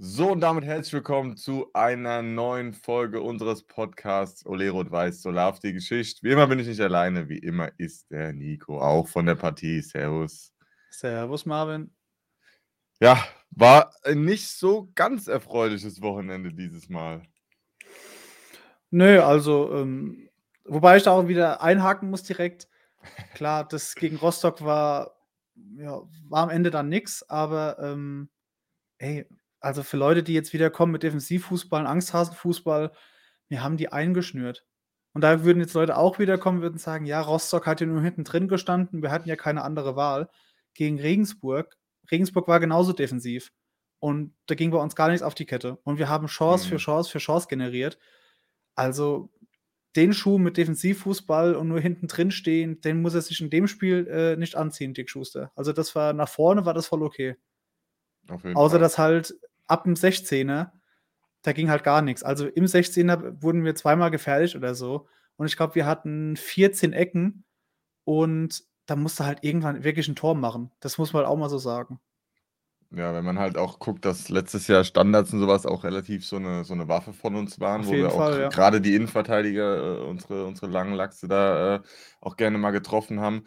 So, und damit herzlich willkommen zu einer neuen Folge unseres Podcasts Ole Rot-Weiß Solar die Geschichte. Wie immer bin ich nicht alleine, wie immer ist der Nico auch von der Partie. Servus. Servus, Marvin. Ja, war nicht so ganz erfreuliches Wochenende dieses Mal. Nö, also, ähm, wobei ich da auch wieder einhaken muss direkt. Klar, das gegen Rostock war, ja, war am Ende dann nichts, aber ähm, ey, also für Leute, die jetzt wieder kommen mit Defensivfußball und Angsthasenfußball, wir haben die eingeschnürt. Und da würden jetzt Leute auch wieder kommen, würden sagen, ja, Rostock hat ja nur hinten drin gestanden, wir hatten ja keine andere Wahl. Gegen Regensburg, Regensburg war genauso defensiv. Und da ging bei uns gar nichts auf die Kette. Und wir haben Chance mhm. für Chance für Chance generiert. Also den Schuh mit Defensivfußball und nur hinten drin stehen, den muss er sich in dem Spiel äh, nicht anziehen, Dick Schuster. Also das war nach vorne war das voll okay. Außer Fall. dass halt ab dem 16er, da ging halt gar nichts. Also im 16er wurden wir zweimal gefährlich oder so. Und ich glaube, wir hatten 14 Ecken und da musste halt irgendwann wirklich ein Tor machen. Das muss man halt auch mal so sagen. Ja, wenn man halt auch guckt, dass letztes Jahr Standards und sowas auch relativ so eine, so eine Waffe von uns waren, Auf wo wir Fall, auch ja. gerade die Innenverteidiger, äh, unsere, unsere langen Lachse da äh, auch gerne mal getroffen haben,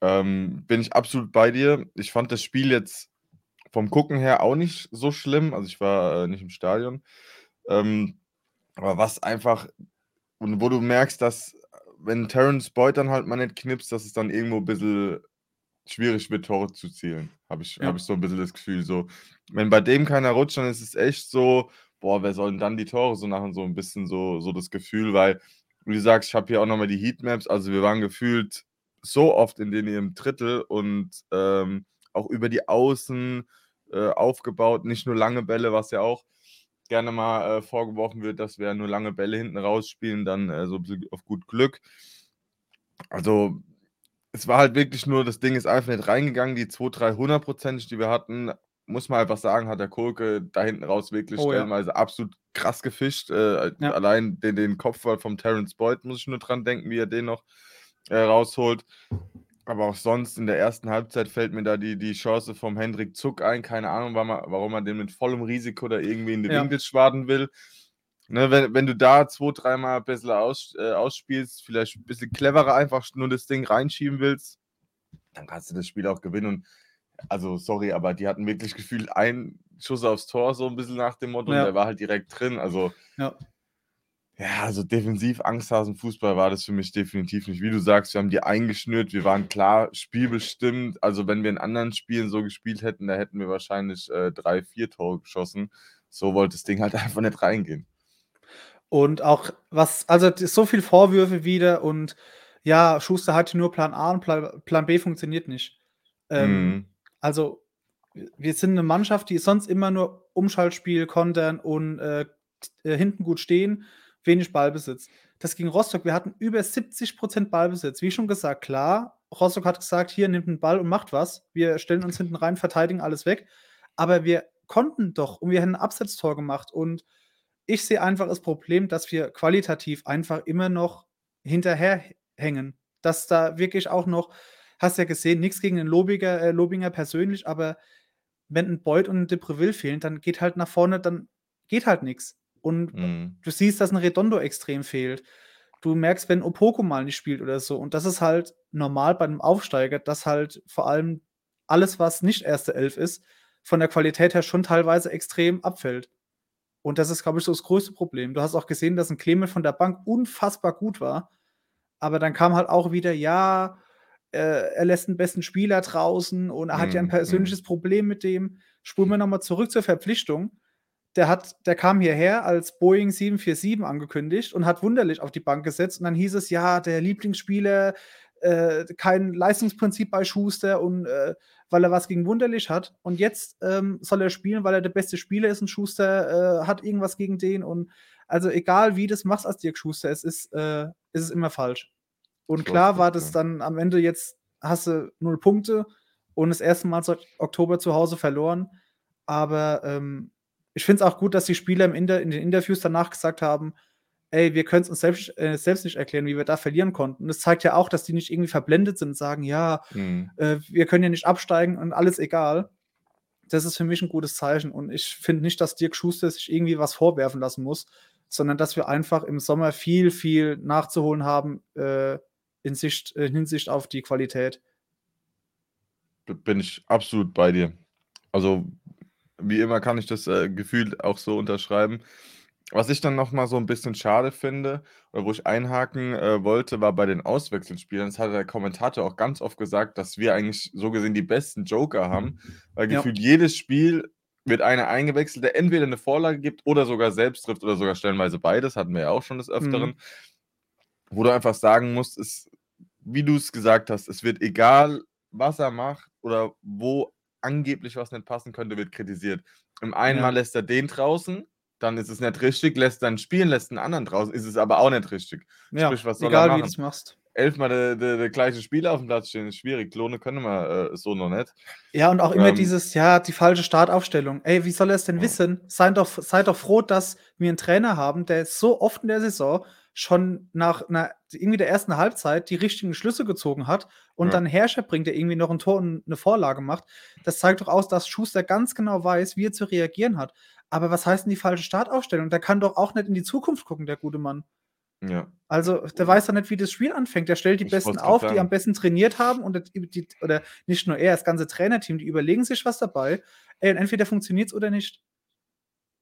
ähm, bin ich absolut bei dir. Ich fand das Spiel jetzt vom Gucken her auch nicht so schlimm. Also ich war äh, nicht im Stadion. Ähm, aber was einfach, und wo du merkst, dass wenn Terence Boyd dann halt mal nicht knipst, dass es dann irgendwo ein bisschen schwierig wird, Tore zu zielen. Habe ich, ja. hab ich so ein bisschen das Gefühl. So, wenn bei dem keiner rutscht, dann ist es echt so, boah, wer soll denn dann die Tore so machen? So ein bisschen so, so das Gefühl, weil, wie du sagst, ich habe hier auch nochmal die Heatmaps, also wir waren gefühlt so oft in den im Drittel und ähm, auch über die Außen äh, aufgebaut, nicht nur lange Bälle, was ja auch gerne mal äh, vorgeworfen wird, dass wir nur lange Bälle hinten rausspielen, dann äh, so auf gut Glück. Also es war halt wirklich nur, das Ding ist einfach nicht reingegangen, die 2, 3 hundertprozentig, die wir hatten, muss man einfach sagen, hat der Kohlke da hinten raus wirklich oh, stellenweise ja. absolut krass gefischt. Äh, ja. Allein den, den Kopfball vom Terence Boyd muss ich nur dran denken, wie er den noch äh, rausholt. Aber auch sonst in der ersten Halbzeit fällt mir da die, die Chance vom Hendrik Zuck ein. Keine Ahnung, warum man, warum man den mit vollem Risiko da irgendwie in die ja. Winkel schwaden will. Ne, wenn, wenn du da zwei, dreimal ein bisschen aus, äh, ausspielst, vielleicht ein bisschen cleverer einfach nur das Ding reinschieben willst, dann kannst du das Spiel auch gewinnen. Und also, sorry, aber die hatten wirklich gefühlt einen Schuss aufs Tor, so ein bisschen nach dem Motto, ja. und der war halt direkt drin. Also, ja. Ja, also defensiv Angsthasen-Fußball war das für mich definitiv nicht. Wie du sagst, wir haben die eingeschnürt, wir waren klar spielbestimmt. Also wenn wir in anderen Spielen so gespielt hätten, da hätten wir wahrscheinlich äh, drei, vier Tore geschossen. So wollte das Ding halt einfach nicht reingehen. Und auch was, also so viel Vorwürfe wieder und ja, Schuster hatte nur Plan A und Plan, Plan B funktioniert nicht. Ähm, mhm. Also wir sind eine Mannschaft, die sonst immer nur Umschaltspiel, kontern und äh, äh hinten gut stehen wenig Ballbesitz. Das ging Rostock. Wir hatten über 70% Ballbesitz. Wie schon gesagt, klar, Rostock hat gesagt, hier nimmt einen Ball und macht was. Wir stellen uns hinten rein, verteidigen alles weg. Aber wir konnten doch und wir hätten ein Absetztor gemacht. Und ich sehe einfach das Problem, dass wir qualitativ einfach immer noch hinterherhängen. Dass da wirklich auch noch, hast ja gesehen, nichts gegen den Lobiger, äh, Lobinger persönlich, aber wenn ein Beuth und ein Depreville fehlen, dann geht halt nach vorne, dann geht halt nichts. Und mhm. du siehst, dass ein Redondo extrem fehlt. Du merkst, wenn Opoko mal nicht spielt oder so. Und das ist halt normal bei einem Aufsteiger, dass halt vor allem alles, was nicht erste Elf ist, von der Qualität her schon teilweise extrem abfällt. Und das ist, glaube ich, so das größte Problem. Du hast auch gesehen, dass ein Clemel von der Bank unfassbar gut war. Aber dann kam halt auch wieder, ja, äh, er lässt den besten Spieler draußen und er hat ja ein mhm, persönliches mhm. Problem mit dem. Spulen wir nochmal zurück zur Verpflichtung der hat, der kam hierher als Boeing 747 angekündigt und hat wunderlich auf die Bank gesetzt. Und dann hieß es, ja, der Lieblingsspieler, äh, kein Leistungsprinzip bei Schuster und äh, weil er was gegen Wunderlich hat. Und jetzt ähm, soll er spielen, weil er der beste Spieler ist und Schuster äh, hat irgendwas gegen den. Und also egal wie du das machst als Dirk Schuster, es ist, äh, ist es immer falsch. Und klar war das dann am Ende jetzt, hast du null Punkte und das erste Mal seit Oktober zu Hause verloren. Aber ähm, ich finde es auch gut, dass die Spieler im Inter in den Interviews danach gesagt haben, ey, wir können es uns selbst, äh, selbst nicht erklären, wie wir da verlieren konnten. Und das zeigt ja auch, dass die nicht irgendwie verblendet sind und sagen, ja, mhm. äh, wir können ja nicht absteigen und alles egal. das ist für mich ein gutes Zeichen. Und ich finde nicht, dass Dirk Schuster sich irgendwie was vorwerfen lassen muss, sondern dass wir einfach im Sommer viel, viel nachzuholen haben äh, in, Sicht, in Hinsicht auf die Qualität. Bin ich absolut bei dir. Also, wie immer kann ich das äh, Gefühl auch so unterschreiben. Was ich dann noch mal so ein bisschen schade finde oder wo ich einhaken, äh, wollte, war bei den Auswechselspielern. Das hat der Kommentator auch ganz oft gesagt, dass wir eigentlich so gesehen die besten Joker haben, weil Ja. gefühlt jedes Spiel wird einer eingewechselt, der entweder eine Vorlage gibt oder sogar selbst trifft oder sogar stellenweise beides, hatten wir ja auch schon des Öfteren. Mhm. Wo du einfach sagen musst, ist, wie du es gesagt hast, es wird egal, was er macht oder wo angeblich was nicht passen könnte, wird kritisiert. Im einen Ja. Mal lässt er den draußen dann ist es nicht richtig, lässt dann spielen, lässt einen anderen draußen, ist es aber auch nicht richtig. Ja, Sprich, was soll egal er machen? wie du es machst. Elfmal der, der, der, gleiche Spieler auf dem Platz stehen, ist schwierig. Klone können wir äh, so noch nicht. Ja, und auch immer ähm, dieses, ja, die falsche Startaufstellung. Ey, wie soll er es denn ja. wissen? Seid doch, seid doch froh, dass wir einen Trainer haben, der so oft in der Saison schon nach einer, irgendwie der ersten Halbzeit die richtigen Schlüsse gezogen hat und ja. dann Herrscher bringt, der irgendwie noch ein Tor und eine Vorlage macht. Das zeigt doch aus, dass Schuster ganz genau weiß, wie er zu reagieren hat. Aber was heißt denn die falsche Startaufstellung? Der kann doch auch nicht in die Zukunft gucken, der gute Mann. Ja. Also, der weiß doch nicht, wie das Spiel anfängt. Der stellt die ich Besten auf, die am besten trainiert haben und die, oder nicht nur er, das ganze Trainerteam, die überlegen sich was dabei. Ey, und entweder funktioniert es oder nicht.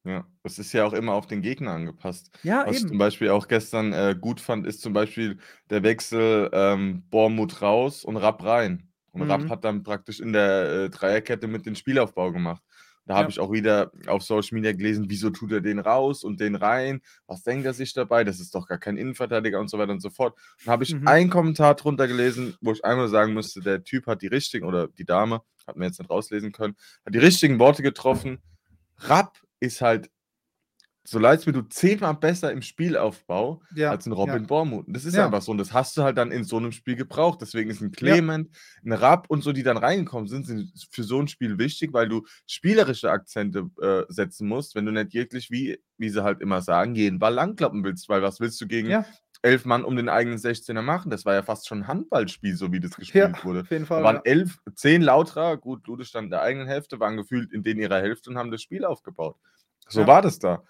Ja, es ist ja auch immer auf den Gegner angepasst. Ja, Was ich zum Beispiel auch gestern äh, gut fand, ist zum Beispiel der Wechsel ähm, Bormut raus und Rapp rein. Und Rapp mhm. hat dann praktisch in der äh, Dreierkette mit den Spielaufbau gemacht. Da habe ich auch wieder auf Social Media gelesen, wieso tut er den raus und den rein? Was denkt er sich dabei? Das ist doch gar kein Innenverteidiger und so weiter und so fort. Dann habe ich Mhm. einen Kommentar drunter gelesen, wo ich einmal sagen müsste, der Typ hat die richtigen, oder die Dame, hat mir jetzt nicht rauslesen können, hat die richtigen Worte getroffen. Rapp ist halt so leid mir, du zehnmal besser im Spielaufbau ja, als ein Robin ja. Bormuth. Das ist ja. einfach so. Und das hast du halt dann in so einem Spiel gebraucht. Deswegen ist ein Clement, ein Rapp und so, die dann reingekommen sind, sind für so ein Spiel wichtig, weil du spielerische Akzente äh, setzen musst, wenn du nicht wirklich, wie, wie sie halt immer sagen, jeden Ball langklappen willst. Weil was willst du gegen elf Mann um den eigenen 16er machen? Das war ja fast schon ein Handballspiel, so wie das gespielt wurde. Auf jeden Fall. Da waren elf, zehn Lauterer, gut, Lude stand in der eigenen Hälfte, waren gefühlt in denen ihrer Hälfte und haben das Spiel aufgebaut. So war das da.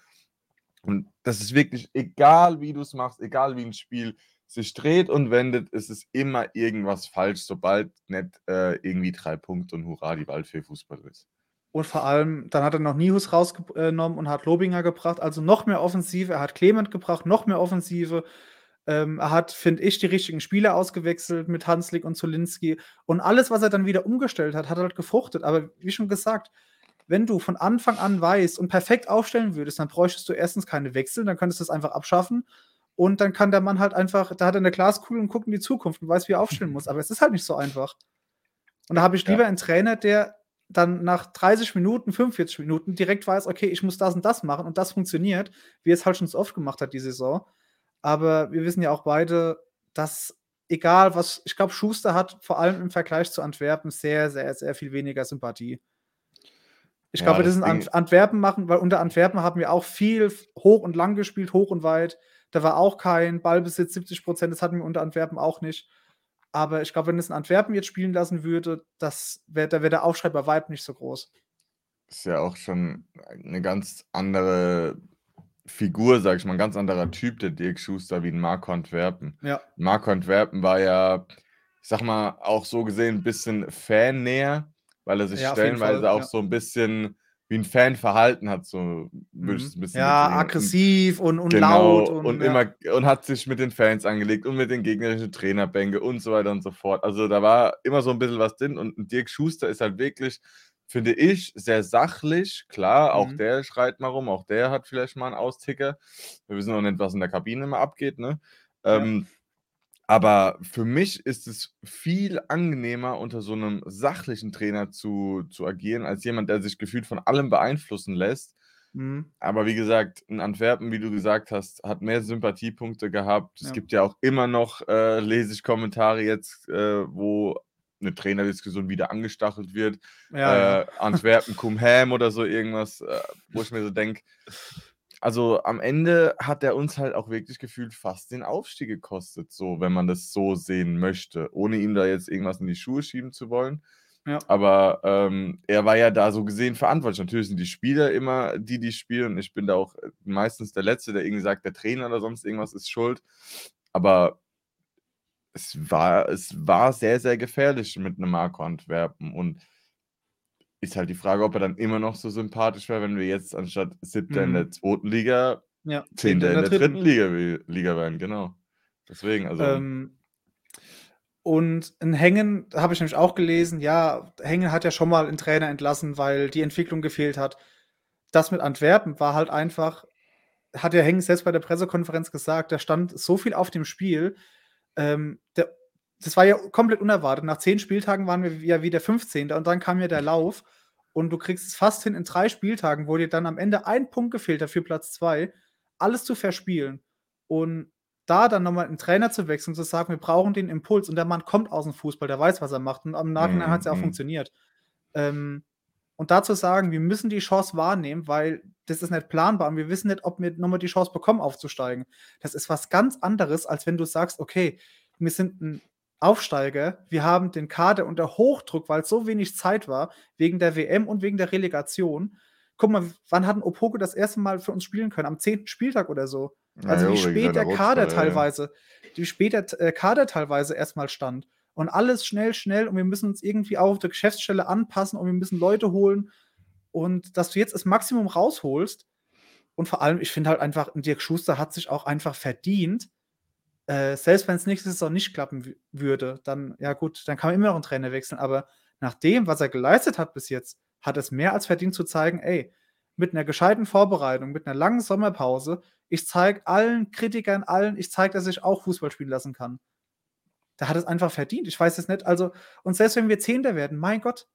Und das ist wirklich egal, wie du es machst, egal wie ein Spiel sich dreht und wendet, ist es immer irgendwas falsch, sobald nicht äh, irgendwie drei Punkte und hurra, die Waldfee Fußball ist. Und vor allem, dann hat er noch Nihus rausgenommen und hat Lobinger gebracht, also noch mehr Offensive. Er hat Clement gebracht, noch mehr Offensive. Ähm, er hat, finde ich, die richtigen Spieler ausgewechselt mit Hanslik und Zolinski. Und alles, was er dann wieder umgestellt hat, hat halt gefruchtet. Aber wie schon gesagt, wenn du von Anfang an weißt und perfekt aufstellen würdest, dann bräuchtest du erstens keine Wechsel, dann könntest du es einfach abschaffen. Und dann kann der Mann halt einfach, da hat er eine Glaskugel und guckt in die Zukunft und weiß, wie er aufstellen muss. Aber es ist halt nicht so einfach. Und da habe ich lieber ja. einen Trainer, der dann nach 30 Minuten, 45 Minuten direkt weiß, okay, ich muss das und das machen und das funktioniert, wie es halt schon so oft gemacht hat, die Saison. Aber wir wissen ja auch beide, dass egal was, ich glaube, Schuster hat vor allem im Vergleich zu Antwerpen sehr, sehr, sehr viel weniger Sympathie. Ich ja, glaube, das ist in Antwerpen machen, weil unter Antwerpen haben wir auch viel hoch und lang gespielt, hoch und weit. Da war auch kein Ballbesitz, 70 Prozent, das hatten wir unter Antwerpen auch nicht. Aber ich glaube, wenn es in Antwerpen jetzt spielen lassen würde, das wär, da wäre der Aufschrei bei Vibe nicht so groß. Ist ja auch schon eine ganz andere Figur, sag ich mal, ein ganz anderer Typ, der Dirk Schuster, wie ein Marco Antwerpen. Ja. Marco Antwerpen war ja, ich sag mal, auch so gesehen ein bisschen fannäher weil er sich Ja, stellenweise Fall, auch ja. so ein bisschen wie ein Fan verhalten hat, so würde ich es ein bisschen Ja, aggressiv und, und laut Genau, und, und ja. immer und hat sich mit den Fans angelegt und mit den gegnerischen Trainerbänke und so weiter und so fort. Also da war immer so ein bisschen was drin und Dirk Schuster ist halt wirklich, finde ich, sehr sachlich. Klar, auch Mhm. der schreit mal rum, auch der hat vielleicht mal einen Austicker. Wir wissen noch nicht, was in der Kabine immer abgeht, ne? Ja. Ähm, aber für mich ist es viel angenehmer, unter so einem sachlichen Trainer zu zu agieren, als jemand, der sich gefühlt von allem beeinflussen lässt. Mhm. Aber wie gesagt, in Antwerpen, wie du gesagt hast, hat mehr Sympathiepunkte gehabt. Es gibt ja auch immer noch, äh, lese ich Kommentare jetzt, äh, wo eine Trainerdiskussion wieder angestachelt wird. Ja, Äh, ja. Antwerpen cum ham oder so irgendwas, äh, wo ich mir so denke also am Ende hat er uns halt auch wirklich gefühlt fast den Aufstieg gekostet, so, wenn man das so sehen möchte, ohne ihm da jetzt irgendwas in die Schuhe schieben zu wollen. Ja. Aber ähm, er war ja da so gesehen verantwortlich. Natürlich sind die Spieler immer die, die spielen. Ich bin da auch meistens der Letzte, der irgendwie sagt, der Trainer oder sonst irgendwas ist schuld. Aber es war, es war sehr, sehr gefährlich mit einem Marco Antwerpen. Und ist halt die Frage, ob er dann immer noch so sympathisch wäre, wenn wir jetzt anstatt siebter in der mhm. zweiten Liga Ja, zehnter in der dritten Liga, Liga wären. Genau. Deswegen, also. Ähm, und in Hängen habe ich nämlich auch gelesen, ja, Hängen hat ja schon mal einen Trainer entlassen, weil die Entwicklung gefehlt hat. Das mit Antwerpen war halt einfach, hat ja Hängen selbst bei der Pressekonferenz gesagt, da stand so viel auf dem Spiel. Ähm, der, das war ja komplett unerwartet. Nach zehn Spieltagen waren wir ja wieder 15. Und dann kam ja der Lauf. Und du kriegst es fast hin in drei Spieltagen, wo dir dann am Ende ein Punkt gefehlt hat für Platz zwei, alles zu verspielen. Und da dann nochmal einen Trainer zu wechseln, zu sagen, wir brauchen den Impuls und der Mann kommt aus dem Fußball, der weiß, was er macht. Und am Nachhinein mhm. hat es ja auch mhm. funktioniert. Ähm, und dazu sagen, wir müssen die Chance wahrnehmen, weil das ist nicht planbar und wir wissen nicht, ob wir nochmal die Chance bekommen, aufzusteigen. Das ist was ganz anderes, als wenn du sagst, okay, wir sind ein Aufsteiger. Wir haben den Kader unter Hochdruck, weil es so wenig Zeit war, wegen der WM und wegen der Relegation. Guck mal, wann hat ein Opoku das erste Mal für uns spielen können? Am zehnten Spieltag oder so. Also ja, wie spät der Kader Rutschball, teilweise, ja. wie spät der äh, Kader teilweise erstmal stand. Und alles schnell, schnell und wir müssen uns irgendwie auch auf der Geschäftsstelle anpassen und wir müssen Leute holen. Und dass du jetzt das Maximum rausholst. Und vor allem, ich finde halt einfach, Dirk Schuster hat sich auch einfach verdient, äh, selbst wenn es nächste Saison nicht klappen würde, dann, ja gut, dann kann man immer noch einen Trainer wechseln. Aber nach dem, was er geleistet hat bis jetzt, hat es mehr als verdient zu zeigen, ey, mit einer gescheiten Vorbereitung, mit einer langen Sommerpause, ich zeige allen Kritikern, allen, ich zeige, dass ich auch Fußball spielen lassen kann. Da hat es einfach verdient. Ich weiß es nicht. Also, und selbst wenn wir Zehnter werden, mein Gott,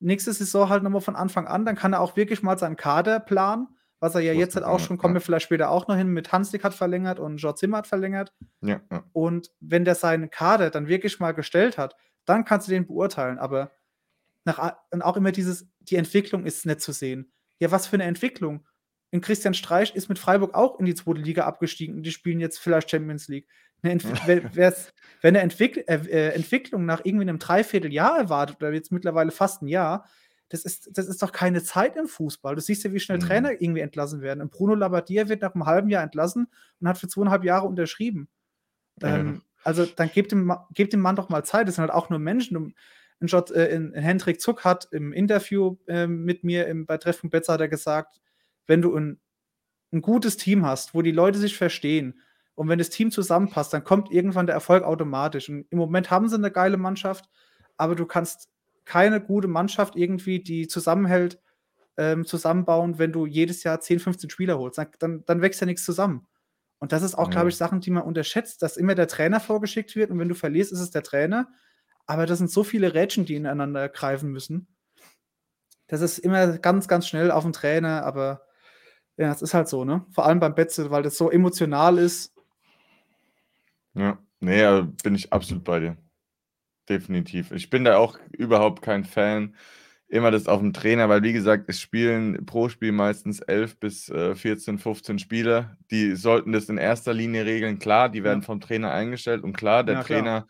nächste Saison halt nochmal von Anfang an, dann kann er auch wirklich mal seinen Kader planen was er ja jetzt halt auch schon, kommen wir vielleicht später auch noch hin, mit Hanslik hat verlängert und George Zimmer hat verlängert. Ja, ja. Und wenn der seinen Kader dann wirklich mal gestellt hat, dann kannst du den beurteilen. Aber nach, und auch immer dieses, die Entwicklung ist nicht zu sehen. Ja, was für eine Entwicklung. Und Christian Streich ist mit Freiburg auch in die zweite Liga abgestiegen die spielen jetzt vielleicht Champions League. Wenn, eine Entwick äh, äh, Entwicklung nach irgendwie einem Dreivierteljahr erwartet oder jetzt mittlerweile fast ein Jahr, das ist, das ist doch keine Zeit im Fußball. Du siehst ja, wie schnell mhm. Trainer irgendwie entlassen werden. Und Bruno Labbadia wird nach einem halben Jahr entlassen und hat für zweieinhalb Jahre unterschrieben. Ja. Ähm, also dann gebt dem, gebt dem Mann doch mal Zeit. Das sind halt auch nur Menschen. Und in, äh, in, in Hendrik Zuck hat im Interview äh, mit mir im, bei Treffen Betz hat er gesagt, wenn du ein, ein gutes Team hast, wo die Leute sich verstehen und wenn das Team zusammenpasst, dann kommt irgendwann der Erfolg automatisch. Und im Moment haben sie eine geile Mannschaft, aber du kannst keine gute Mannschaft irgendwie, die zusammenhält, ähm, zusammenbauen, wenn du jedes Jahr 10, 15 Spieler holst. Dann, dann, dann wächst ja nichts zusammen. Und das ist auch, ja. glaube ich, Sachen, die man unterschätzt, dass immer der Trainer vorgeschickt wird und wenn du verlierst, ist es der Trainer. Aber das sind so viele Rädchen, die ineinander greifen müssen. Das ist immer ganz, ganz schnell auf den Trainer, aber ja, das ist halt so, ne? Vor allem beim Betze, weil das so emotional ist. Ja, nee, bin ich absolut bei dir definitiv. Ich bin da auch überhaupt kein Fan. Immer das auf dem Trainer, weil wie gesagt, es spielen pro Spiel meistens 11 bis äh, 14, 15 Spieler. Die sollten das in erster Linie regeln. Klar, die werden ja. vom Trainer eingestellt und klar, der ja, Trainer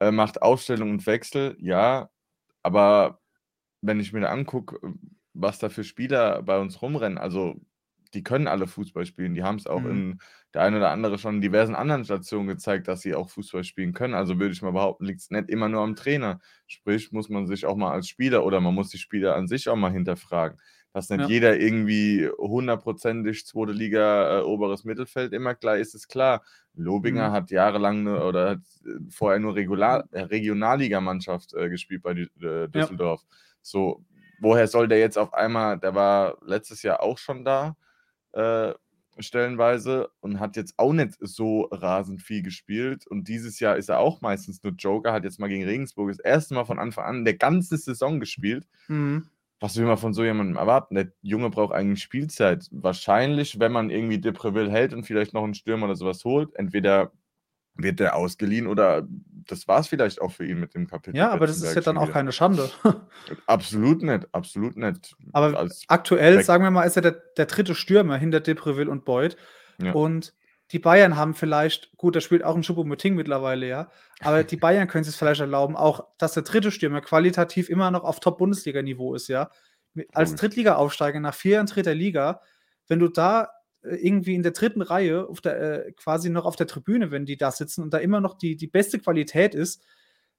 äh, macht Aufstellung und Wechsel, ja. Aber wenn ich mir da angucke, was da für Spieler bei uns rumrennen, also die können alle Fußball spielen. Die haben es auch mhm. in der eine oder andere schon in diversen anderen Stationen gezeigt, dass sie auch Fußball spielen können. Also würde ich mal behaupten, liegt es nicht immer nur am Trainer. Sprich, muss man sich auch mal als Spieler oder man muss die Spieler an sich auch mal hinterfragen. Dass nicht ja. jeder irgendwie hundertprozentig zweite Liga, äh, oberes Mittelfeld immer klar ist, ist klar. Lobinger mhm. hat jahrelang ne, oder hat äh, vorher nur Regular, äh, Regionalligamannschaft äh, gespielt bei äh, Düsseldorf. Ja. So, woher soll der jetzt auf einmal, der war letztes Jahr auch schon da, äh, stellenweise und hat jetzt auch nicht so rasend viel gespielt. Und dieses Jahr ist er auch meistens nur Joker, hat jetzt mal gegen Regensburg das erste Mal von Anfang an der ganze Saison gespielt. Mhm. Was will man von so jemandem erwarten? Der Junge braucht eigentlich Spielzeit. Wahrscheinlich, wenn man irgendwie Depreville hält und vielleicht noch einen Stürmer oder sowas holt, entweder wird der ausgeliehen oder das war es vielleicht auch für ihn mit dem Kapitel. Ja, aber das ist ja dann auch keine Schande. absolut nicht, absolut nicht. Aber Als aktuell, Back sagen wir mal, ist er der, der dritte Stürmer hinter Depreville und Boyd. Ja. Und die Bayern haben vielleicht, gut, da spielt auch ein Choupo-Moting mittlerweile, ja, aber die Bayern können sich vielleicht erlauben, auch, dass der dritte Stürmer qualitativ immer noch auf Top-Bundesliga-Niveau ist, ja. Als Drittliga-Aufsteiger nach vier Jahren dritter Liga, wenn du da irgendwie in der dritten Reihe, auf der, äh, quasi noch auf der Tribüne, wenn die da sitzen und da immer noch die, die beste Qualität ist,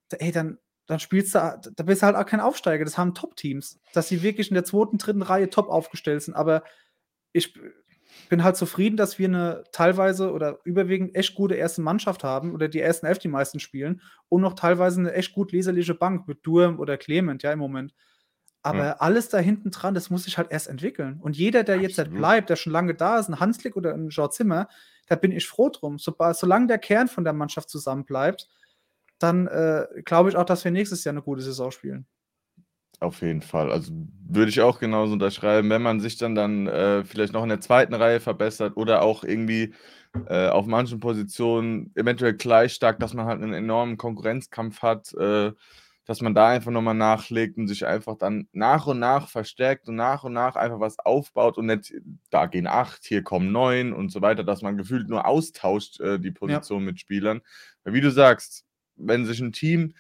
da, ey, dann, dann spielst du, da bist du halt auch kein Aufsteiger. Das haben Top-Teams, dass sie wirklich in der zweiten, dritten Reihe top aufgestellt sind. Aber ich bin halt zufrieden, dass wir eine teilweise oder überwiegend echt gute erste Mannschaft haben oder die ersten elf die meisten spielen und noch teilweise eine echt gut leserliche Bank mit Durm oder Clement, ja, im Moment. Aber ja. alles da hinten dran, das muss sich halt erst entwickeln. Und jeder, der Absolut. jetzt halt bleibt, der schon lange da ist, ein Hanslick oder ein Jean Zimmer, da bin ich froh drum. So, solange der Kern von der Mannschaft zusammen bleibt, dann äh, glaube ich auch, dass wir nächstes Jahr eine gute Saison spielen. Auf jeden Fall. Also würde ich auch genauso unterschreiben, wenn man sich dann dann äh, vielleicht noch in der zweiten Reihe verbessert oder auch irgendwie äh, auf manchen Positionen eventuell gleich stark, dass man halt einen enormen Konkurrenzkampf hat, äh, dass man da einfach nochmal nachlegt und sich einfach dann nach und nach verstärkt und nach und nach einfach was aufbaut und nicht, da gehen acht, hier kommen neun und so weiter, dass man gefühlt nur austauscht äh, die Position ja. mit Spielern. Weil wie du sagst, wenn sich ein Team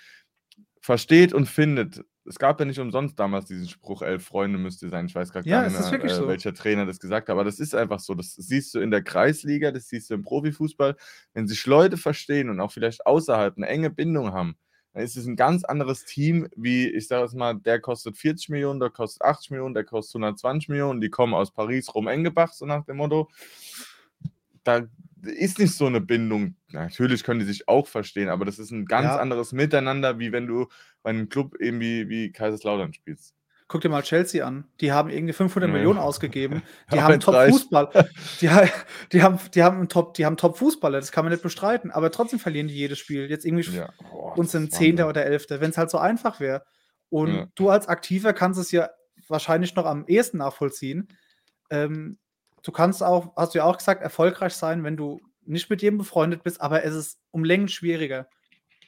versteht und findet, es gab ja nicht umsonst damals diesen Spruch, elf Freunde müsste sein. Ich weiß gerade ja, gar nicht mehr, äh, so. welcher Trainer das gesagt hat, aber das ist einfach so. Das siehst du in der Kreisliga, das siehst du im Profifußball. Wenn sich Leute verstehen und auch vielleicht außerhalb eine enge Bindung haben, dann ist es ein ganz anderes Team, wie ich sage es mal, der kostet 40 Millionen, der kostet 80 Millionen, der kostet 120 Millionen, die kommen aus Paris, rum Engebach, so nach dem Motto. Da ist nicht so eine Bindung. Natürlich können die sich auch verstehen, aber das ist ein ganz ja. anderes Miteinander, wie wenn du bei einem Club eben wie, wie Kaiserslautern spielst. Guck dir mal Chelsea an. Die haben irgendwie 500 ja. Millionen ausgegeben. Die haben Top-Fußball. Die, die, haben, die, haben Top, die haben Top-Fußballer, das kann man nicht bestreiten. Aber trotzdem verlieren die jedes Spiel. Jetzt irgendwie ja. Boah, uns sind Zehnter oder Elfter, wenn es halt so einfach wäre. Und ja. du als Aktiver kannst es ja wahrscheinlich noch am ehesten nachvollziehen. Ähm, du kannst auch, hast du ja auch gesagt, erfolgreich sein, wenn du nicht mit jedem befreundet bist, aber es ist um Längen schwieriger.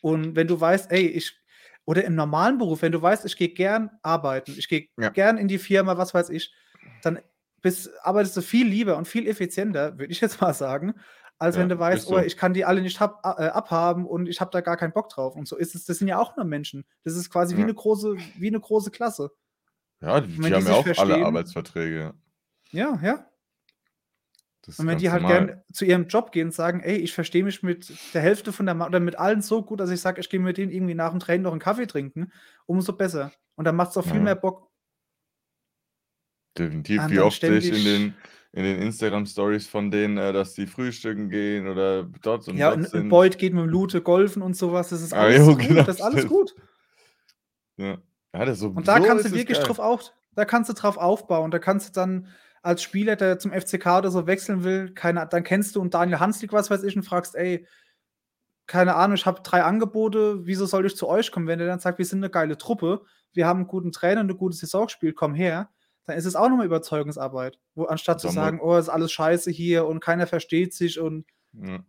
Und wenn du weißt, ey, ich, oder im normalen Beruf, wenn du weißt, ich gehe gern arbeiten, ich gehe ja. gern in die Firma, was weiß ich, dann bist, arbeitest du viel lieber und viel effizienter, würde ich jetzt mal sagen, als ja, wenn du weißt, so. oh, ich kann die alle nicht hab, äh, abhaben und ich habe da gar keinen Bock drauf. Und so ist es, das sind ja auch nur Menschen. Das ist quasi ja. wie eine große, wie eine große Klasse. Ja, die, die haben ja auch alle Arbeitsverträge. Ja, ja. Das und wenn die halt gern zu ihrem Job gehen und sagen, ey, ich verstehe mich mit der Hälfte von der Ma oder mit allen so gut, dass ich sage, ich gehe mit denen irgendwie nach dem Training noch einen Kaffee trinken, umso besser. Und dann macht es auch viel ja. mehr Bock. Definitiv. Und Wie oft ich in den, in den Instagram-Stories von denen, äh, dass die frühstücken gehen oder dort und ja, dort und, sind. Boyd geht mit dem Lute golfen und sowas. Das ist ah, alles ah, jo, gut. Genau. Das ist alles gut. Ja. ja das so, und da so kannst du wirklich drauf auf, da kannst du drauf aufbauen. Da kannst du dann als Spieler, der zum FCK oder so wechseln will, keine, dann kennst du und Daniel Hanslik, was weiß ich, und fragst, ey, keine Ahnung, ich habe drei Angebote, wieso soll ich zu euch kommen? Wenn der dann sagt, wir sind eine geile Truppe, wir haben einen guten Trainer, eine gute Saison gespielt, komm her, dann ist es auch nochmal Überzeugungsarbeit. Wo, anstatt zu sagen, oh, ist alles scheiße hier und keiner versteht sich und. Ja.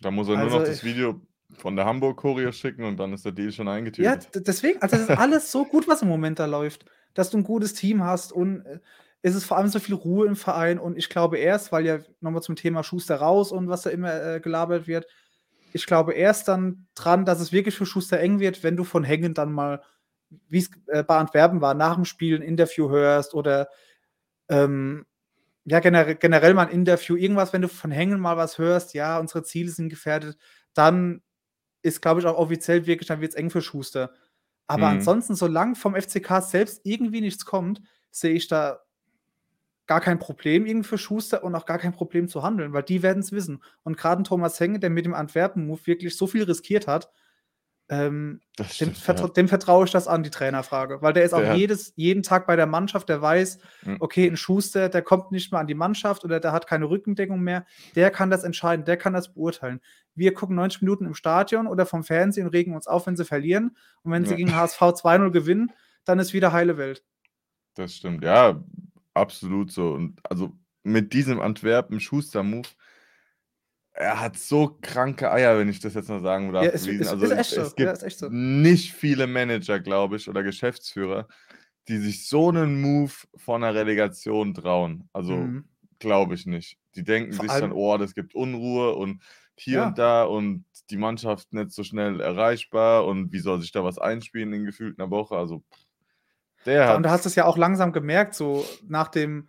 Da muss er also, nur noch das Video von der Hamburg-Choreo schicken und dann ist der Deal schon eingetütet. Ja, deswegen, also das ist alles so gut, was im Moment da läuft. Dass du ein gutes Team hast und äh, ist es vor allem so viel Ruhe im Verein und ich glaube erst, weil ja nochmal zum Thema Schuster raus und was da immer äh, gelabert wird, ich glaube erst dann dran, dass es wirklich für Schuster eng wird, wenn du von Hängen dann mal, wie es äh, bei Antwerpen war, nach dem Spiel ein Interview hörst oder ähm, ja, generell, generell mal ein Interview, irgendwas, wenn du von Hängen mal was hörst, ja, unsere Ziele sind gefährdet, dann ist, glaube ich, auch offiziell wirklich, dann wird es eng für Schuster. Aber mhm. ansonsten, solange vom FCK selbst irgendwie nichts kommt, sehe ich da gar kein Problem irgendwie für Schuster und auch gar kein Problem zu handeln, weil die werden es wissen. Und gerade Thomas Henge, der mit dem Antwerpen-Move wirklich so viel riskiert hat, ähm, stimmt, dem, vertra ja. dem, vertraue ich das an, die Trainerfrage. Weil der ist auch jedes, jeden Tag bei der Mannschaft, der weiß, mhm. okay, ein Schuster, der kommt nicht mehr an die Mannschaft oder der hat keine Rückendeckung mehr, der kann das entscheiden, der kann das beurteilen. Wir gucken 90 Minuten im Stadion oder vom Fernsehen und regen uns auf, wenn sie verlieren. Und wenn ja. sie gegen HSV 2-0 gewinnen, dann ist wieder heile Welt. Das stimmt, ja. Absolut so. Und also mit diesem Antwerpen-Schuster-Move, er hat so kranke Eier, wenn ich das jetzt noch sagen darf. Ja, es, es, also, ist echt so. es gibt ja, echt so. nicht viele Manager, glaube ich, oder Geschäftsführer, die sich so einen Move von einer Relegation trauen. Also mhm. glaube ich nicht. Die denken Vor sich dann, oh, das gibt Unruhe und hier ja. und da und die Mannschaft nicht so schnell erreichbar und wie soll sich da was einspielen in gefühlt einer Woche? Also, der. Und du hast es ja auch langsam gemerkt, so nach dem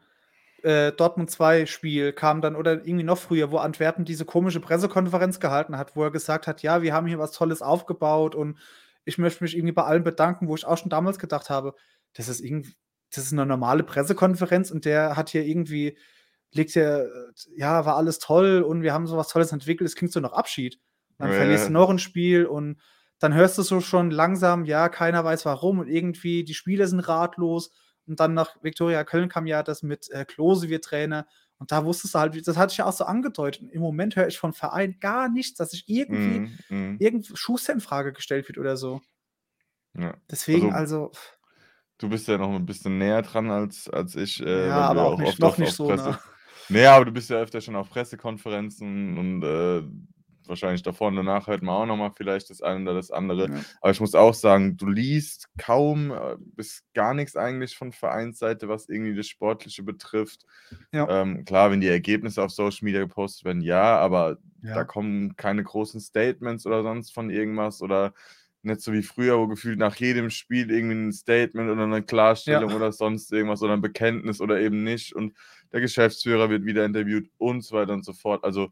äh, Dortmund 2 Spiel kam dann oder irgendwie noch früher, wo Antwerpen diese komische Pressekonferenz gehalten hat, wo er gesagt hat, ja, wir haben hier was Tolles aufgebaut und ich möchte mich irgendwie bei allen bedanken, wo ich auch schon damals gedacht habe, das ist irgendwie, das ist eine normale Pressekonferenz und der hat hier irgendwie, legt hier, ja, war alles toll und wir haben sowas Tolles entwickelt, es klingt so nach Abschied. Dann ja, verlierst du noch ein Spiel und dann hörst du so schon langsam, ja, keiner weiß warum und irgendwie die Spieler sind ratlos. Und dann nach Viktoria Köln kam ja das mit äh, Klose wir Trainer. Und da wusstest du halt, das hatte ich ja auch so angedeutet. Im Moment höre ich vom Verein gar nichts, dass sich irgendwie mm, mm. irgend Schuster in Frage gestellt wird oder so. Ja. Deswegen, also, also, Du bist ja noch ein bisschen näher dran als, als ich. Äh, ja, aber auch nicht, noch nicht so. Presse... Nah. Nee, aber du bist ja öfter schon auf Pressekonferenzen und äh, wahrscheinlich davor und danach hört man auch nochmal vielleicht das eine oder das andere. Ja. Aber ich muss auch sagen, du liest kaum äh, bis gar nichts eigentlich von Vereinsseite, was irgendwie das Sportliche betrifft. Ja. Ähm, klar, wenn die Ergebnisse auf Social Media gepostet werden, ja, aber ja. da kommen keine großen Statements oder sonst von irgendwas oder nicht so wie früher, wo gefühlt nach jedem Spiel irgendwie ein Statement oder eine Klarstellung ja. oder sonst irgendwas oder ein Bekenntnis oder eben nicht und der Geschäftsführer wird wieder interviewt und so weiter und so fort. Also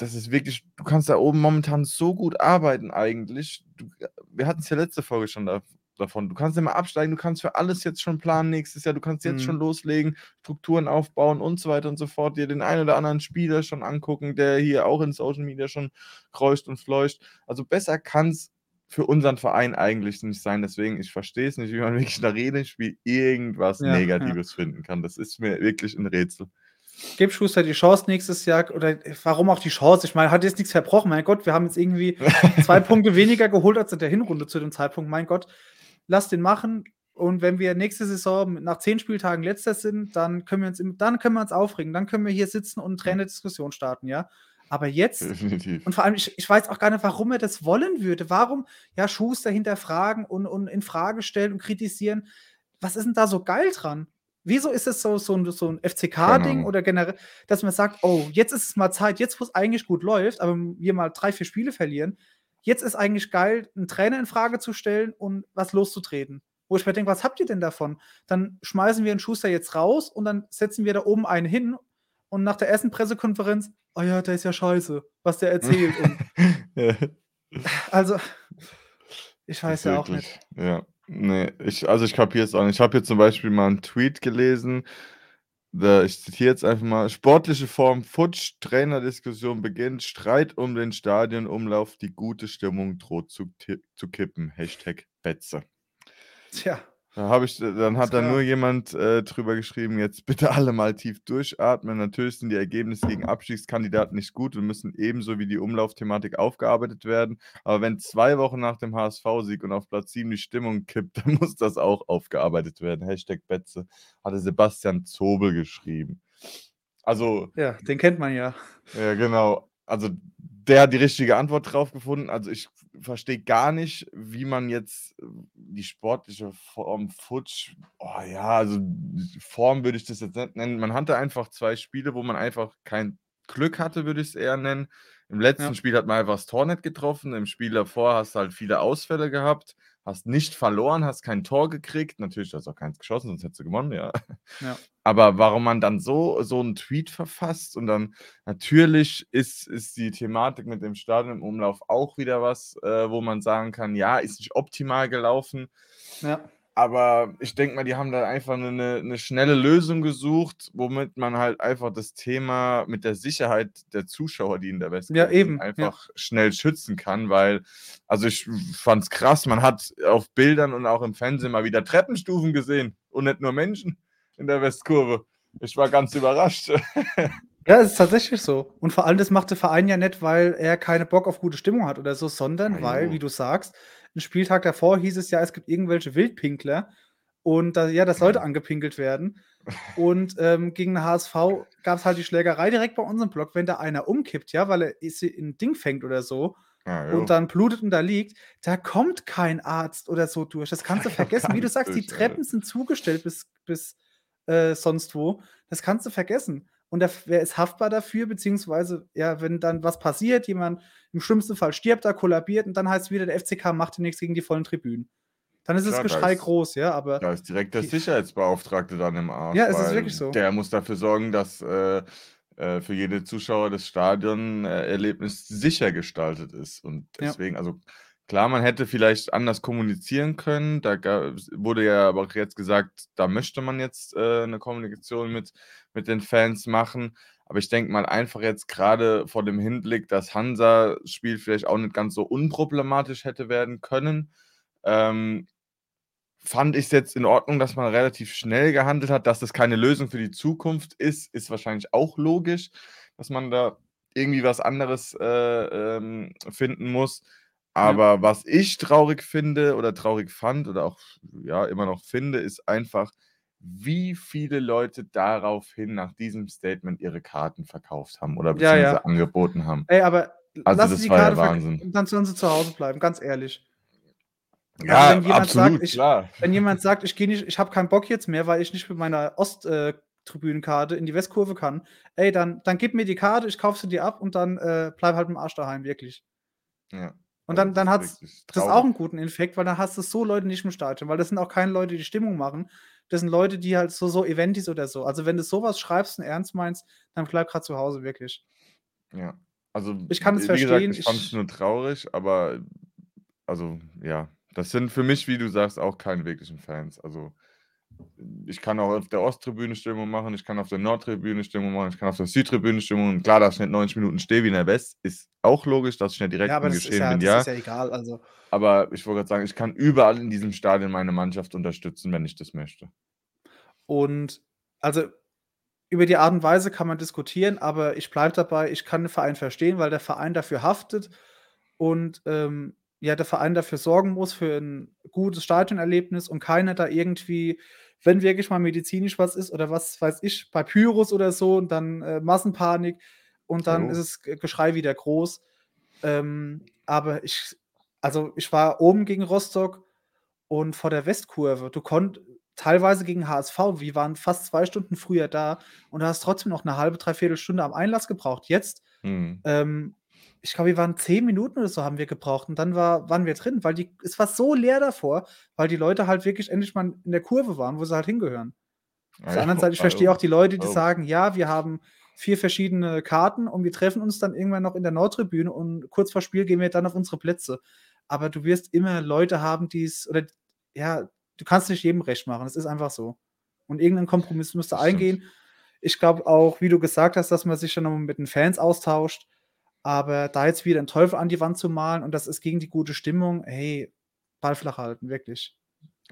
das ist wirklich, du kannst da oben momentan so gut arbeiten eigentlich. Du, wir hatten es ja letzte Folge schon da, davon. Du kannst immer absteigen, du kannst für alles jetzt schon planen nächstes Jahr, du kannst jetzt mhm. schon loslegen, Strukturen aufbauen und so weiter und so fort, dir den einen oder anderen Spieler schon angucken, der hier auch in Social Media schon kreucht und fleucht. Also besser kann es für unseren Verein eigentlich nicht sein. Deswegen, ich verstehe es nicht, wie man wirklich nach jedem Spiel irgendwas ja, Negatives ja. finden kann. Das ist mir wirklich ein Rätsel. Gib Schuster die Chance nächstes Jahr oder warum auch die Chance? Ich meine, hat jetzt nichts verbrochen. Mein Gott, wir haben jetzt irgendwie zwei Punkte weniger geholt als in der Hinrunde zu dem Zeitpunkt. Mein Gott, lass den machen. Und wenn wir nächste Saison nach zehn Spieltagen letzter sind, dann können wir uns, dann können wir uns aufregen. Dann können wir hier sitzen und eine Trainerdiskussion starten, ja. Aber jetzt, Definitiv. und vor allem, ich, ich weiß auch gar nicht, warum er das wollen würde. Warum, ja, Schuster hinterfragen und, und in Frage stellen und kritisieren. Was ist denn da so geil dran? Wieso ist es so, so ein, so ein FCK-Ding oder generell, dass man sagt, oh, jetzt ist es mal Zeit, jetzt wo es eigentlich gut läuft, aber wir mal drei, vier Spiele verlieren, jetzt ist eigentlich geil, einen Trainer in Frage zu stellen und was loszutreten. Wo ich mir denke, was habt ihr denn davon? Dann schmeißen wir einen Schuster jetzt raus und dann setzen wir da oben einen hin und nach der ersten Pressekonferenz, oh ja, der ist ja scheiße, was der erzählt. also, ich weiß ja auch nicht. Ja. Nee, ich, also ich kapiere es auch nicht. Ich habe hier zum Beispiel mal einen Tweet gelesen. Da, ich zitiere jetzt einfach mal: Sportliche Form Futsch, Trainerdiskussion beginnt, Streit um den Stadionumlauf, die gute Stimmung droht zu, zu kippen. Hashtag Betze. Tja. Da habe ich, dann hat da nur jemand äh, drüber geschrieben, jetzt bitte alle mal tief durchatmen. Natürlich sind die Ergebnisse gegen Abstiegskandidaten nicht gut und müssen ebenso wie die Umlaufthematik aufgearbeitet werden. Aber wenn zwei Wochen nach dem HSV-Sieg und auf Platz 7 die Stimmung kippt, dann muss das auch aufgearbeitet werden. Hashtag Betze hatte Sebastian Zobel geschrieben. Also. Ja, den kennt man ja. Ja, genau. Also der hat die richtige Antwort drauf gefunden. Also ich verstehe gar nicht, wie man jetzt äh, die sportliche Form Futsch, oh ja, also Form würde ich das jetzt nicht nennen. Man hatte einfach zwei Spiele, wo man einfach kein Glück hatte, würde ich es eher nennen. Im letzten ja. Spiel hat man einfach das Tor nicht getroffen. Im Spiel davor hast du halt viele Ausfälle gehabt hast nicht verloren, hast kein Tor gekriegt. Natürlich hast du auch keins geschossen, sonst hättest du gewonnen, ja. ja. Aber warum man dann so, so einen Tweet verfasst und dann natürlich ist, ist die Thematik mit dem Stadion im Umlauf auch wieder was, äh, wo man sagen kann, ja, ist nicht optimal gelaufen. Ja. Aber ich denke mal, die haben da einfach eine, eine schnelle Lösung gesucht, womit man halt einfach das Thema mit der Sicherheit der Zuschauer, die in der West ja, eben, einfach ja. schnell schützen kann, weil, also ich fand es krass, man hat auf Bildern und auch im Fernsehen mal wieder Treppenstufen gesehen und nicht nur Menschen in der Westkurve. Ich war ganz überrascht. Ja, es ist tatsächlich so. Und vor allem, das macht der Verein ja nicht, weil er keine Bock auf gute Stimmung hat oder so, sondern ja, weil, wie du sagst, ein Spieltag davor hieß es ja, es gibt irgendwelche Wildpinkler und da, ja, dass Leute angepinkelt werden. Und ähm, gegen den HSV gab es halt die Schlägerei direkt bei unserem Block, wenn da einer umkippt, ja, weil er ein Ding fängt oder so ah, und dann blutet und da liegt, da kommt kein Arzt oder so durch. Das kannst du vergessen. Wie du sagst, die Treppen sind zugestellt bis, bis äh, sonst wo, das kannst du vergessen. Und der, wer ist haftbar dafür, beziehungsweise, ja, wenn dann was passiert, jemand im schlimmsten Fall stirbt da, kollabiert und dann heißt es wieder, der FCK macht nichts gegen die vollen Tribünen. Dann ist Klar, das Geschrei ist, groß, ja, aber. Da ist direkt der Sicherheitsbeauftragte dann im Arsch. Ja, es ist wirklich so. Der muss dafür sorgen, dass äh, äh, für jede Zuschauer das Stadionerlebnis sicher gestaltet ist. Und deswegen, ja. also klar, man hätte vielleicht anders kommunizieren können. Da wurde ja aber auch jetzt gesagt, da möchte man jetzt äh, eine Kommunikation mit, mit den Fans machen. Aber ich denke mal einfach jetzt gerade vor dem Hinblick, dass Hansa-Spiel vielleicht auch nicht ganz so unproblematisch hätte werden können. Ähm, fand ich es jetzt in Ordnung, dass man relativ schnell gehandelt hat. Dass das keine Lösung für die Zukunft ist, ist wahrscheinlich auch logisch, dass man da irgendwie was anderes äh, ähm, finden muss. Aber ja. was ich traurig finde oder traurig fand oder auch ja immer noch finde, ist einfach, wie viele Leute daraufhin nach diesem Statement ihre Karten verkauft haben oder beziehungsweise ja, ja. angeboten haben. Ey, aber also das war Karte ja Wahnsinn. Dann sollen sie zu Hause bleiben, ganz ehrlich. Ja, also wenn jemand absolut, sagt, ich, klar. Wenn jemand sagt, ich gehe nicht, ich habe keinen Bock jetzt mehr, weil ich nicht mit meiner Osttribünenkarte äh, in die Westkurve kann, ey, dann, dann gib mir die Karte, ich kaufe sie dir ab und dann äh, bleib halt im Arsch daheim, wirklich. Ja. Und dann, dann hat das auch einen guten Effekt, weil dann hast du so Leute nicht im Stadion, weil das sind auch keine Leute, die Stimmung machen. Das sind Leute, die halt so, so Eventis oder so. Also, wenn du sowas schreibst und ernst meinst, dann bleib gerade zu Hause, wirklich. Ja. Also, ich kann es verstehen. Gesagt, ich fand es nur traurig, aber also, ja, das sind für mich, wie du sagst, auch keine wirklichen Fans. Also ich kann auch auf der Osttribüne Stimmung machen, ich kann auf der Nordtribüne Stimmung machen, ich kann auf der Südtribüne Stimmung machen. Klar, dass ich nicht 90 Minuten stehe wie in der West, ist auch logisch, dass ich nicht direkt ja, aber im Geschehen ja, bin, ja. Ist ja egal. Also. Aber ich wollte gerade sagen, ich kann überall in diesem Stadion meine Mannschaft unterstützen, wenn ich das möchte. Und also über die Art und Weise kann man diskutieren, aber ich bleibe dabei, ich kann den Verein verstehen, weil der Verein dafür haftet und ähm, ja, der Verein dafür sorgen muss, für ein gutes Stadionerlebnis und keiner da irgendwie, wenn wirklich mal medizinisch was ist oder was weiß ich, bei Pyrus oder so und dann äh, Massenpanik und dann oh. ist es Geschrei wieder groß. Ähm, aber ich, also ich war oben gegen Rostock und vor der Westkurve. Du konntest teilweise gegen HSV, wir waren fast zwei Stunden früher da und du hast trotzdem noch eine halbe, dreiviertel Stunde am Einlass gebraucht. Jetzt mhm. ähm, ich glaube, wir waren zehn Minuten oder so haben wir gebraucht und dann war, waren wir drin, weil die, es war so leer davor, weil die Leute halt wirklich endlich mal in der Kurve waren, wo sie halt hingehören. Auf der anderen Seite, ich verstehe auch die Leute, die sagen, ja, wir haben vier verschiedene Karten und wir treffen uns dann irgendwann noch in der Nordtribüne und kurz vor Spiel gehen wir dann auf unsere Plätze. Aber du wirst immer Leute haben, die es, oder ja, du kannst nicht jedem recht machen. Es ist einfach so. Und irgendeinen Kompromiss müsste eingehen. Ich glaube auch, wie du gesagt hast, dass man sich nochmal mit den Fans austauscht. Aber da jetzt wieder einen Teufel an die Wand zu malen und das ist gegen die gute Stimmung, hey, Ball flach halten, wirklich.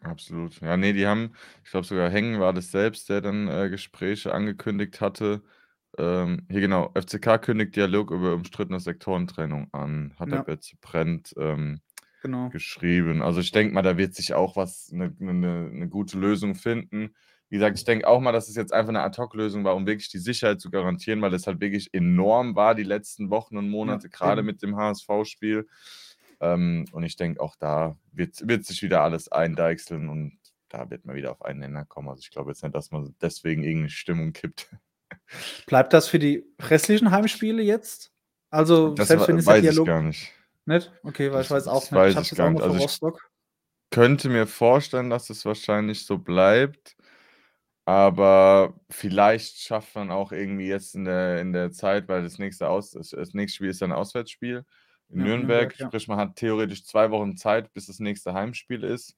Absolut. Ja, nee, die haben, ich glaube sogar Hengen war das selbst, der dann äh, Gespräche angekündigt hatte. Ähm, hier genau, FCK kündigt Dialog über umstrittene Sektorentrennung an, hat der Betze Brennt ähm, Genau. geschrieben. Also ich denke mal, da wird sich auch was, eine ne, ne gute Lösung finden wie gesagt, ich denke auch mal, dass es jetzt einfach eine Ad-Hoc-Lösung war, um wirklich die Sicherheit zu garantieren, weil es halt wirklich enorm war die letzten Wochen und Monate, ja, gerade mit dem HSV-Spiel. Ähm, und ich denke, auch da wird, wird sich wieder alles eindeichseln und da wird man wieder auf einen Nenner kommen. Also ich glaube jetzt nicht, dass man deswegen irgendeine Stimmung kippt. Bleibt das für die restlichen Heimspiele jetzt? Also das selbst wenn es weiß Dialog ich gar nicht. Nicht? Okay, weil das, ich weiß auch nicht. Weiß ich, ich gar nicht. Also ich könnte mir vorstellen, dass es wahrscheinlich so bleibt. Aber vielleicht schafft man auch irgendwie jetzt in der, in der Zeit, weil das nächste, Aus, das, das nächste Spiel ist ein Auswärtsspiel in ja, Nürnberg. Nürnberg ja. Sprich, man hat theoretisch zwei Wochen Zeit, bis das nächste Heimspiel ist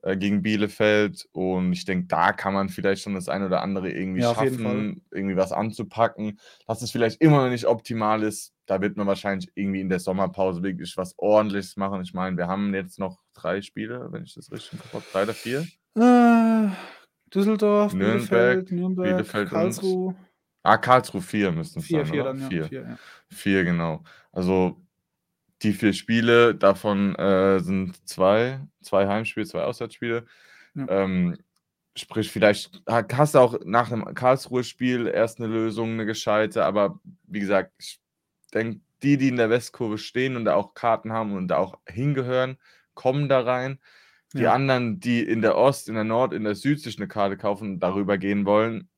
äh, gegen Bielefeld. Und ich denke, da kann man vielleicht schon das eine oder andere irgendwie ja, schaffen, irgendwie was anzupacken. Dass es vielleicht immer noch nicht optimal ist, da wird man wahrscheinlich irgendwie in der Sommerpause wirklich was Ordentliches machen. Ich meine, wir haben jetzt noch drei Spiele, wenn ich das richtig habe. Drei oder vier? Äh, Düsseldorf, Nürnberg, Bielefeld, Nürnberg, Bielefeld Karlsruhe. Und, ah, Karlsruhe 4 müssten es sein, vier, oder? Dann, ja. Vier. Vier, ja. vier, genau. Also die vier Spiele, davon äh, sind zwei, zwei Heimspiele, zwei Auswärtsspiele. Ja. Ähm, sprich, vielleicht hast du auch nach dem Karlsruhe-Spiel erst eine Lösung, eine gescheite, aber wie gesagt, ich denke, die, die in der Westkurve stehen und da auch Karten haben und da auch hingehören, kommen da rein. Die ja. anderen, die in der Ost, in der Nord, in der Süd sich eine Karte kaufen, darüber gehen wollen,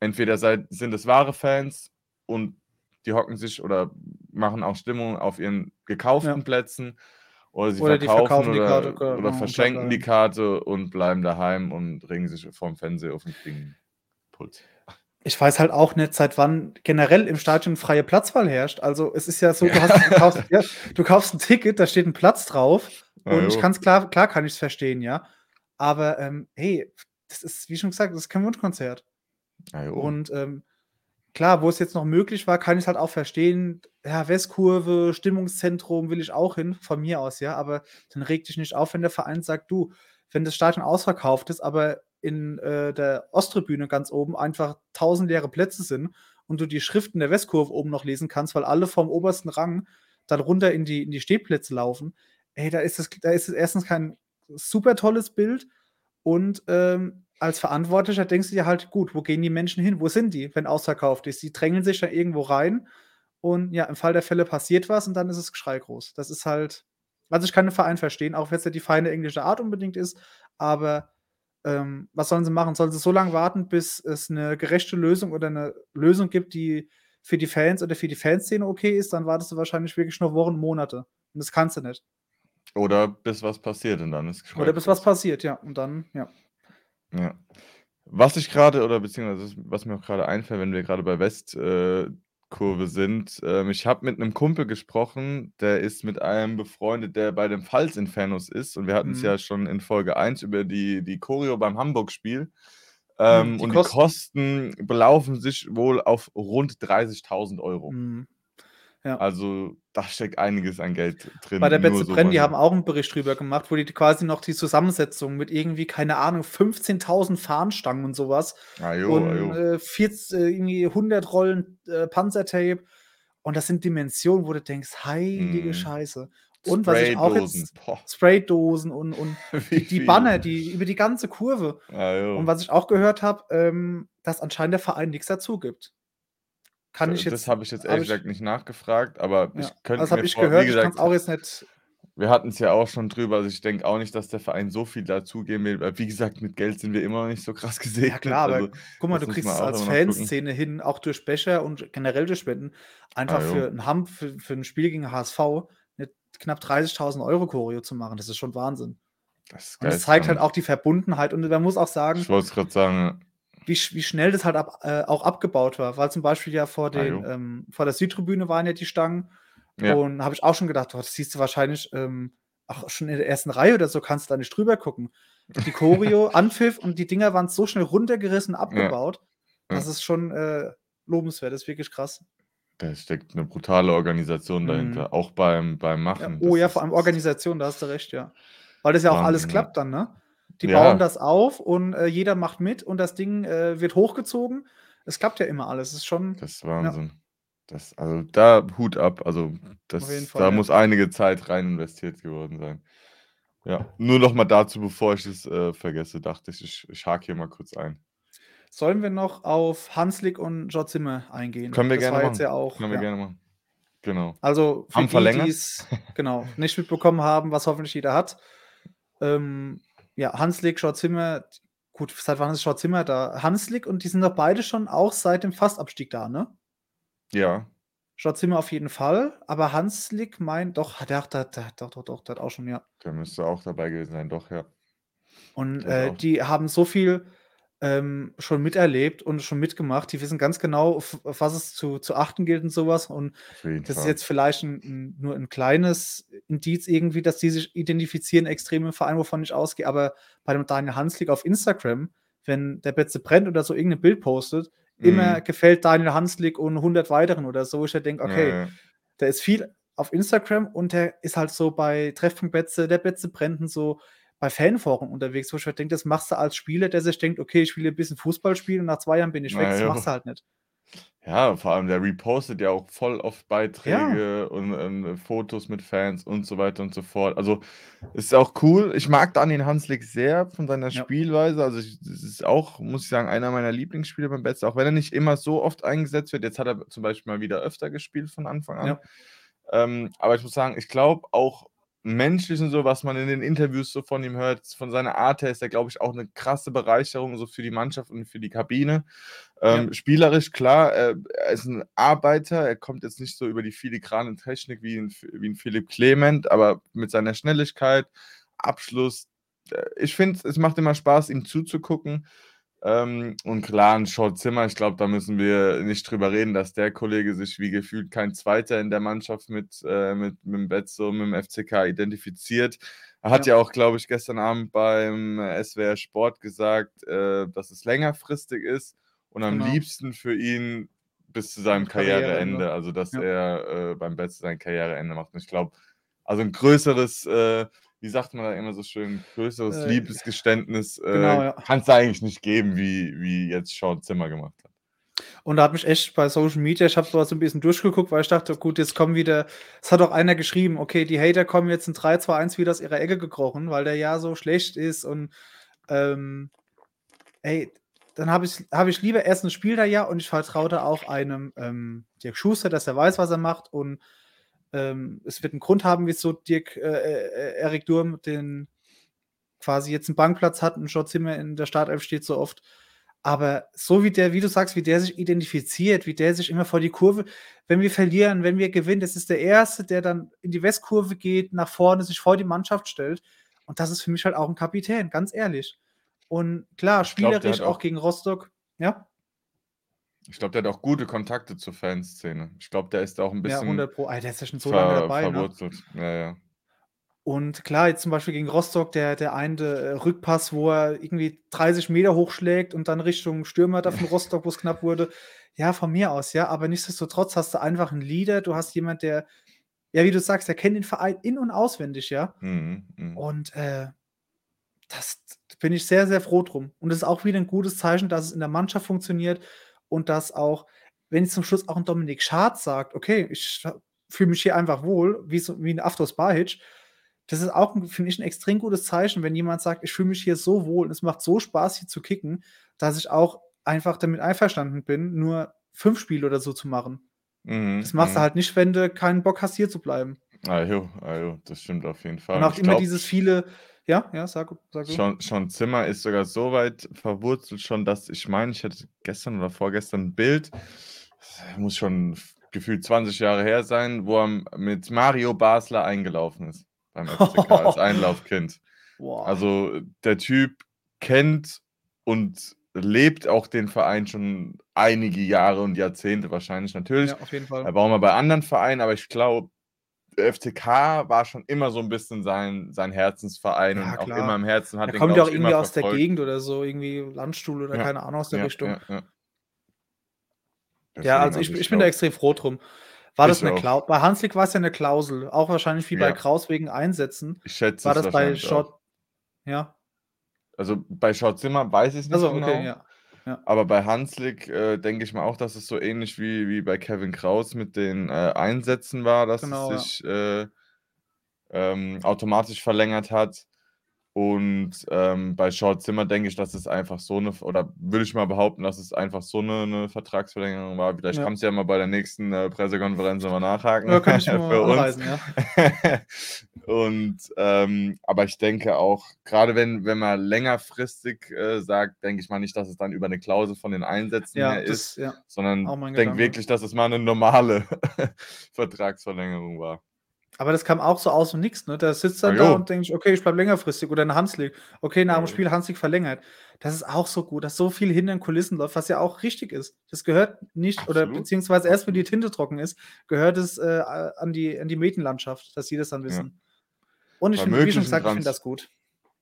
entweder seid, sind es wahre Fans und die hocken sich oder machen auch Stimmung auf ihren gekauften ja. Plätzen oder sie oder verkaufen, verkaufen oder, Karte, oder, oder verschenken die Karte und bleiben daheim und regen sich vorm Fernseher auf den Klingenpult. Ich weiß halt auch nicht, seit wann generell im Stadion freie Platzwahl herrscht. Also es ist ja so, du, hast, du, kaufst, ja, du kaufst, ein Ticket, da steht ein Platz drauf und ja, ich kann es klar, klar kann ich es verstehen, ja. Aber ähm, hey, das ist, wie schon gesagt, das ist kein Wunschkonzert. Ja, und ähm, klar, wo es jetzt noch möglich war, kann ich es halt auch verstehen. Ja, Westkurve, Stimmungszentrum will ich auch hin, von mir aus, ja. Aber dann regt dich nicht auf, wenn der Verein sagt, du, wenn das Stadion ausverkauft ist, aber in äh, der Osttribüne ganz oben einfach tausend leere Plätze sind und du die Schriften der Westkurve oben noch lesen kannst, weil alle vom obersten Rang dann runter in die, in die Stehplätze laufen. Ey, da ist es, da ist es erstens kein super tolles Bild und ähm, als Verantwortlicher denkst du dir halt, gut, wo gehen die Menschen hin? Wo sind die, wenn ausverkauft ist? Die drängeln sich da irgendwo rein und ja, im Fall der Fälle passiert was und dann ist es Geschrei groß. Das ist halt, also ich kann den Verein verstehen, auch wenn es ja die feine englische Art unbedingt ist, aber ähm, was sollen sie machen? Sollen sie so lange warten, bis es eine gerechte Lösung oder eine Lösung gibt, die für die Fans oder für die Fanszene okay ist? Dann wartest du wahrscheinlich wirklich noch Wochen, Monate. Und das kannst du nicht. Oder bis was passiert und dann ist Geschrei Oder bis was passiert, ja. Und dann, ja. Ja. Was ich gerade oder beziehungsweise was mir auch gerade einfällt, wenn wir gerade bei Westkurve äh, sind, ähm, ich habe mit einem Kumpel gesprochen, der ist mit einem befreundet, der bei den Pfalz-Infernos ist und wir hatten es Mhm. ja schon in Folge 1 über die die Choreo beim Hamburg-Spiel. Mhm, Ähm, die und die Kosten? belaufen sich wohl auf rund 30.000 Euro. Mhm. Ja. Also, da steckt einiges an Geld drin. Bei der Betze so Brenn, die haben auch einen Bericht drüber gemacht, wo die quasi noch die Zusammensetzung mit irgendwie, keine Ahnung, 15.000 Fahnenstangen und sowas ah, jo, und ah, jo. Äh, 40, äh, irgendwie 100 Rollen äh, Panzertape und das sind Dimensionen, wo du denkst, heilige mm. Scheiße. Und was ich auch jetzt Spraydosen und, und die, die Banner, die über die ganze Kurve. Ah, und was ich auch gehört habe, ähm, dass anscheinend der Verein nichts dazu gibt. Kann ich jetzt. Das habe ich jetzt ehrlich gesagt nicht nachgefragt, aber ja, ich könnte. Das habe ich vor, gehört, gesagt, ich auch jetzt nicht. Wir hatten es ja auch schon drüber, also ich denke auch nicht, dass der Verein so viel dazugeben will. Wie gesagt, mit Geld sind wir immer noch nicht so krass gesegnet. Ja klar, also, aber guck mal, du kriegst es als Fanszene hin, auch durch Becher und generell durch Spenden, einfach ah, für ein Ham, für, für ein Spiel gegen HSV eine knapp 30.000 Euro Choreo zu machen. Das ist schon Wahnsinn. Das, und das zeigt halt auch die Verbundenheit. Und man muss auch sagen, ich wollte es gerade sagen, wie, wie schnell das halt ab, äh, auch abgebaut war. Weil zum Beispiel ja vor, den, ah, ähm, vor der Südtribüne waren ja die Stangen. Ja. Und habe ich auch schon gedacht, oh, das siehst du wahrscheinlich ähm, auch schon in der ersten Reihe oder so, kannst du da nicht drüber gucken. Die Choreo, Anpfiff und die Dinger waren so schnell runtergerissen, abgebaut. Ja. Das ist schon äh, lobenswert, das ist wirklich krass. Da steckt eine brutale Organisation dahinter, mhm. auch beim, beim Machen. Oh ja, vor allem Organisation, da hast du recht, ja. Weil das ja auch Wahnsinn, alles klappt dann, ne? Die ja. bauen das auf und äh, jeder macht mit und das Ding äh, wird hochgezogen. Es klappt ja immer alles. Das ist schon. Das ist Wahnsinn. Ja. Das, also da Hut ab. Also das, Fall, da ja. muss einige Zeit rein investiert geworden sein. Ja, nur noch mal dazu, bevor ich es äh, vergesse, dachte ich, ich, ich hake hier mal kurz ein. Sollen wir noch auf Hanslik und George Zimmer eingehen? Können wir das gerne machen. Ja auch, Können wir gerne machen. Genau. Also für haben die, die es genau, nicht mitbekommen haben, was hoffentlich jeder hat. Ähm, ja, Hanslik, Schau-Zimmer, gut, seit wann ist Schau-Zimmer da? Hanslik und die sind doch beide schon auch seit dem Fastabstieg da, ne? Ja. Schau-Zimmer auf jeden Fall, aber Hanslik meint, doch, der, der, der, doch, doch, doch, der hat auch schon, ja. Der müsste auch dabei gewesen sein, doch, ja. Und äh, die haben so viel ähm, schon miterlebt und schon mitgemacht. Die wissen ganz genau, auf, auf was es zu, zu achten gilt und sowas. Und das Fall. ist jetzt vielleicht ein, ein, nur ein kleines Indiz irgendwie, dass die sich identifizieren, extrem im Verein, wovon ich ausgehe. Aber bei dem Daniel Hanslik auf Instagram, wenn der Betze brennt oder so irgendein Bild postet, mhm. immer gefällt Daniel Hanslik und 100 weiteren oder so. Ich denke, okay, ja, ja. der ist viel auf Instagram und der ist halt so bei Treffpunkt Betze, der Betze brennt und so bei Fanforen unterwegs, wo ich halt denke, das machst du als Spieler, der sich denkt, okay, ich will ein bisschen Fußball spielen und nach zwei Jahren bin ich weg. das machst du halt nicht. Ja, vor allem der repostet ja auch voll oft Beiträge ja. und, und, Fotos mit Fans und so weiter und so fort. Also ist auch cool. Ich mag Daniel Hanslik sehr von seiner ja. Spielweise. Also das ist auch, muss ich sagen, einer meiner Lieblingsspieler beim Betz, auch wenn er nicht immer so oft eingesetzt wird. Jetzt hat er zum Beispiel mal wieder öfter gespielt von Anfang an. Ja. Ähm, aber ich muss sagen, ich glaube auch Menschlichen, so was man in den Interviews so von ihm hört, von seiner Art her ist er, glaube ich, auch eine krasse Bereicherung so für die Mannschaft und für die Kabine. Ähm, ja. Spielerisch, klar, er, er, ist ein Arbeiter, er kommt jetzt nicht so über die filigrane Technik wie ein, wie ein Philipp Clement, aber mit seiner Schnelligkeit, Abschluss, äh, ich finde, es macht immer Spaß, ihm zuzugucken. Ähm, und klar, ein Short Zimmer, ich glaube, da müssen wir nicht drüber reden, dass der Kollege sich wie gefühlt kein Zweiter in der Mannschaft mit, äh, mit, mit dem Betzo, mit dem FCK identifiziert. Er hat ja, ja auch, glaube ich, gestern Abend beim SWR Sport gesagt, äh, dass es längerfristig ist und am genau. liebsten für ihn bis zu seinem Karriereende, Karriereende. also dass ja. er äh, beim Betzo sein Karriereende macht. Und ich glaube, also ein größeres äh, wie sagt man da immer so schön, größeres äh, Liebesgeständnis äh, genau, ja. kann es eigentlich nicht geben, wie, wie jetzt Sean Zimmer gemacht hat. Und da hat mich echt bei Social Media, ich habe so ein bisschen durchgeguckt, weil ich dachte, gut, jetzt kommen wieder, es hat auch einer geschrieben, okay, die Hater kommen jetzt in 3, 2, 1 wieder aus ihrer Ecke gekrochen, weil der ja so schlecht ist und ähm, ey, dann habe ich, hab ich lieber erst ein Spiel da ja und ich vertraue da auch einem ähm, Dirk Schuster, dass er weiß, was er macht und ähm, es wird einen Grund haben, wieso Dirk, äh, äh, Erik Durm den quasi jetzt einen Bankplatz hat und Schott Zimmer in der Startelf steht so oft. Aber so wie der, wie du sagst, wie der sich identifiziert, wie der sich immer vor die Kurve, wenn wir verlieren, wenn wir gewinnen, das ist der Erste, der dann in die Westkurve geht, nach vorne, sich vor die Mannschaft stellt. Und das ist für mich halt auch ein Kapitän, ganz ehrlich. Und klar, spielerisch glaub, auch, auch gegen Rostock, ja. Ich glaube, der hat auch gute Kontakte zur Fanszene. Ich glaube, der ist auch ein bisschen. Ja, 100 Pro. Alter, der ist ja schon so ver lange dabei. Ne? Verwurzelt. Ja, ja. Und klar, jetzt zum Beispiel gegen Rostock, der, der eine äh, Rückpass, wo er irgendwie 30 Meter hochschlägt und dann Richtung Stürmer da von Rostock, wo es knapp wurde. Ja, von mir aus, ja. Aber nichtsdestotrotz hast du einfach einen Leader. Du hast jemand, der, ja, wie du sagst, der kennt den Verein in- und auswendig, ja. Mhm, mh. Und äh, das bin ich sehr, sehr froh drum. Und es ist auch wieder ein gutes Zeichen, dass es in der Mannschaft funktioniert und dass auch, wenn zum Schluss auch ein Dominik Schad sagt, okay, ich fühle mich hier einfach wohl, wie, so, wie ein Aftos Bahic, das ist auch, finde ich, ein extrem gutes Zeichen, wenn jemand sagt, ich fühle mich hier so wohl und es macht so Spaß, hier zu kicken, dass ich auch einfach damit einverstanden bin, nur fünf Spiele oder so zu machen. Mhm, das machst du mhm. halt nicht, wenn du keinen Bock hast, hier zu bleiben. Ah, jo, ah, jo, das stimmt auf jeden Fall. Und auch ich immer glaub, dieses viele, ja, ja, sag, sag du. Schon, schon Zimmer ist sogar so weit verwurzelt schon, dass ich meine, ich hatte gestern oder vorgestern ein Bild, muss schon gefühlt 20 Jahre her sein, wo er mit Mario Basler eingelaufen ist beim FCK als Einlaufkind. Wow. Also der Typ kennt und lebt auch den Verein schon einige Jahre und Jahrzehnte wahrscheinlich natürlich. Ja, auf jeden Fall. Er war auch mal bei anderen Vereinen, aber ich glaube, FCK war schon immer so ein bisschen sein, sein Herzensverein ja, und auch immer im Herzen hat. Er kommt ja auch irgendwie aus verfolgt. der Gegend oder so, irgendwie Landstuhl oder ja. keine Ahnung aus der ja, Richtung. Ja, ja. also ich, ich bin da extrem froh drum. War das ich eine Klausel? Bei Hanslik war es ja eine Klausel, auch wahrscheinlich wie bei Kraus wegen Einsätzen. Ich schätze War das bei Short? Ja. Also bei Short Zimmer weiß ich es nicht also, genau. Okay, ja. Aber bei Hanslik äh, denke ich mal auch, dass es so ähnlich wie, wie bei Kevin Kraus mit den äh, Einsätzen war, dass genau, es sich ja. äh, ähm, automatisch verlängert hat. Und ähm, bei Short Zimmer denke ich, dass es einfach so eine, oder würde ich mal behaupten, dass es einfach so eine, eine Vertragsverlängerung war. Vielleicht ja. kannst du ja mal bei der nächsten äh, Pressekonferenz mal nachhaken. Ja, kann ich mal für uns. Ja. Und ähm, aber ich denke auch, gerade wenn, wenn man längerfristig äh, sagt, denke ich mal nicht, dass es dann über eine Klausel von den Einsätzen ja, mehr das, ist, sondern denke wirklich, dass es mal eine normale Vertragsverlängerung war. Aber das kam auch so aus und nichts, ne? Der sitzt dann da und denkt, okay, ich bleibe längerfristig oder eine Hanslik. Okay, nach dem Spiel Hanslik verlängert. Das ist auch so gut, dass so viel hinter den Kulissen läuft, was ja auch richtig ist. Das gehört nicht, oder beziehungsweise erst wenn die Tinte trocken ist, gehört es äh, an die, an die Medienlandschaft, dass sie das dann Ja. wissen. Und ich finde, wie schon gesagt, ich finde das gut.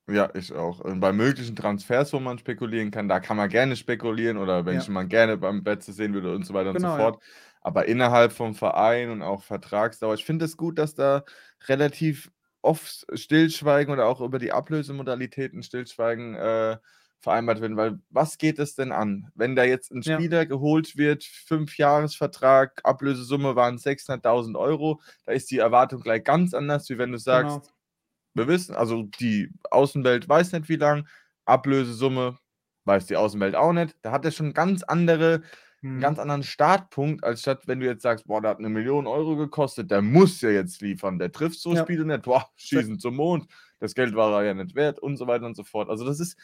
Ja, ich auch. Und bei möglichen Transfers, wo man spekulieren kann, da kann man gerne spekulieren oder wenn Ja. ich mal gerne beim Betze sehen würde und so weiter und so Genau, ja. Aber innerhalb vom Verein und auch Vertragsdauer. Ich finde es gut, dass da relativ oft Stillschweigen oder auch über die Ablösemodalitäten Stillschweigen äh, vereinbart werden, weil was geht es denn an? Wenn da jetzt ein Spieler ja. geholt wird, fünf Jahresvertrag, Ablösesumme waren 600.000 Euro, da ist die Erwartung gleich ganz anders, wie wenn du sagst, genau. wir wissen, also die Außenwelt weiß nicht wie lang, Ablösesumme weiß die Außenwelt auch nicht, da hat er schon ganz andere einen ganz mhm. anderen Startpunkt, als statt, wenn du jetzt sagst, boah, der hat eine Million Euro gekostet, der muss ja jetzt liefern, der trifft so ja. Spiele nicht, boah, schießen zum Mond, das Geld war er ja nicht wert und so weiter und so fort. Also das ist,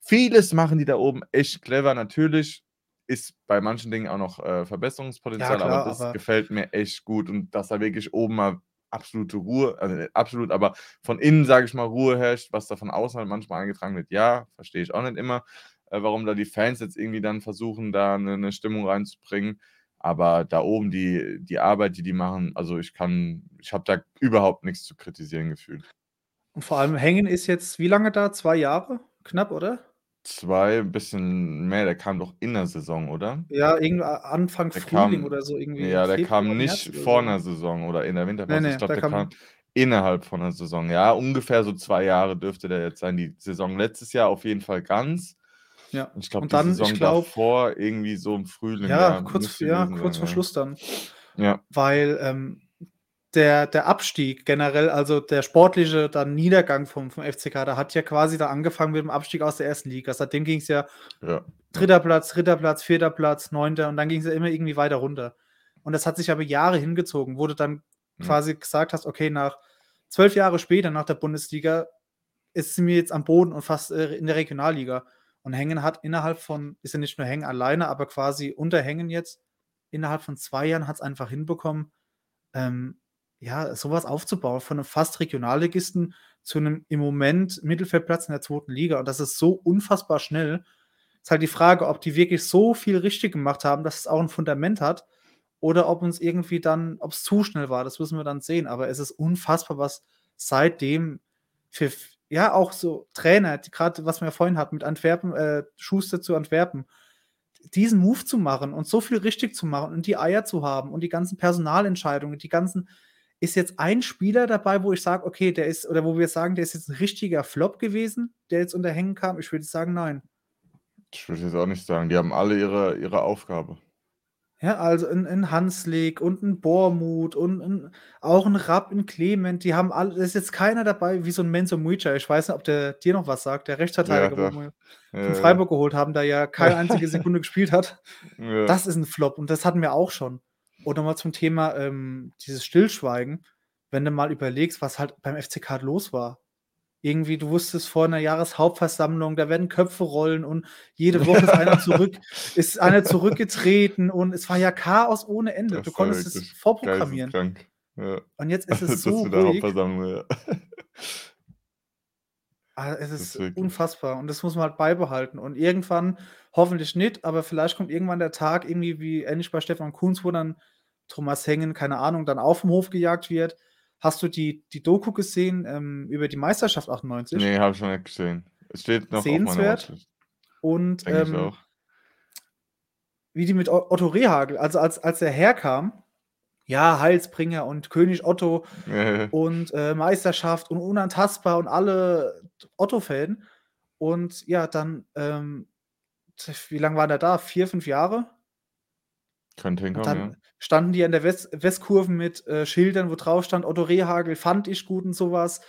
vieles machen die da oben echt clever. Natürlich ist bei manchen Dingen auch noch äh, Verbesserungspotenzial, ja, klar, aber das aber gefällt mir echt gut und dass da wirklich oben mal absolute Ruhe, also nicht absolut, aber von innen, sage ich mal, Ruhe herrscht, was da von außen halt manchmal eingetragen wird, ja, verstehe ich auch nicht immer, äh, warum da die Fans jetzt irgendwie dann versuchen, da eine, eine Stimmung reinzubringen. Aber da oben die, die Arbeit, die die machen, also ich kann, ich habe da überhaupt nichts zu kritisieren gefühlt. Und vor allem Hängen ist jetzt wie lange da? Zwei Jahre? Knapp, oder? Zwei, ein bisschen mehr. Der kam doch in der Saison, oder? Ja, irgendwie Anfang Der Frühling kam, oder so irgendwie ja, der kam nicht vor so. einer Saison oder in der Winterpause. Nee, nee, ich glaube, der, der kam, kam innerhalb von der Saison. Ja, ungefähr so zwei Jahre dürfte der jetzt sein. Die Saison letztes Jahr auf jeden Fall ganz. Ja. Und ich glaube, die Saison glaub, davor irgendwie so im Frühling. Ja, kurz, ja, kurz vor Schluss dann. Ja. Weil ähm, der, der Abstieg generell, also der sportliche dann Niedergang vom, vom FCK, da hat ja quasi da angefangen mit dem Abstieg aus der ersten Liga. Seitdem ging es ja, ja, dritter Platz, dritter Platz, vierter Platz, neunter und dann ging es ja immer irgendwie weiter runter. Und das hat sich aber Jahre hingezogen, wo du dann mhm. quasi gesagt hast, okay, nach zwölf Jahre später, nach der Bundesliga, ist sie mir jetzt am Boden und fast äh, in der Regionalliga. Und Hängen hat innerhalb von, ist ja nicht nur Hängen alleine, aber quasi unter Hängen jetzt, innerhalb von zwei Jahren hat es einfach hinbekommen, ähm, ja, sowas aufzubauen, von einem fast Regionalligisten zu einem im Moment Mittelfeldplatz in der zweiten Liga. Und das ist so unfassbar schnell. Ist halt die Frage, ob die wirklich so viel richtig gemacht haben, dass es auch ein Fundament hat, oder ob uns irgendwie dann, ob es zu schnell war, das müssen wir dann sehen. Aber es ist unfassbar, was seitdem für, ja, auch so Trainer, gerade was wir vorhin hatten mit Antwerpen, äh, Schuster zu Antwerpen, diesen Move zu machen und so viel richtig zu machen und die Eier zu haben und die ganzen Personalentscheidungen, die ganzen ist jetzt ein Spieler dabei, wo ich sage, okay, der ist, oder wo wir sagen, der ist jetzt ein richtiger Flop gewesen, der jetzt unter Hängen kam? Ich würde sagen, nein. Ich würde jetzt auch nicht sagen. Die haben alle ihre, ihre Aufgabe. Ja, also ein, ein Hanslik und ein Bormut und ein, auch ein Rapp, ein Clement, die haben alle, da ist jetzt keiner dabei wie so ein Menzo Muica. Ich weiß nicht, ob der dir noch was sagt, der Rechtsverteidiger, ja, wo wir ja, von Freiburg geholt haben, der ja keine einzige Sekunde gespielt hat. Ja. Das ist ein Flop und das hatten wir auch schon. Und nochmal zum Thema ähm, dieses Stillschweigen, wenn du mal überlegst, was halt beim FCK los war. Irgendwie, du wusstest vor einer Jahreshauptversammlung, da werden Köpfe rollen und jede Woche ist einer zurück, ist einer zurückgetreten und es war ja Chaos ohne Ende. du konntest es vorprogrammieren. Ja. Und jetzt ist es so ruhig. Ja. Ah, es ist, ist unfassbar und das muss man halt beibehalten. Und irgendwann, hoffentlich nicht, aber vielleicht kommt irgendwann der Tag, irgendwie wie ähnlich bei Stefan Kunz, wo dann Thomas Hengen, keine Ahnung, dann auf dem Hof gejagt wird. Hast du die, die Doku gesehen ähm, über die Meisterschaft 98? Nee, habe ich noch nicht gesehen. Es steht noch Sehenswert. Und ähm, wie die mit Otto Rehagel, also als, als er herkam, ja, Heilsbringer und König Otto und äh, Meisterschaft und unantastbar und alle Otto-Fan. Und ja, dann, ähm, wie lange war der da? Vier, fünf Jahre? Könnte hinkommen, dann ja. standen die an der West Westkurve mit äh, Schildern, wo drauf stand, Otto Rehagel fand ich gut und sowas.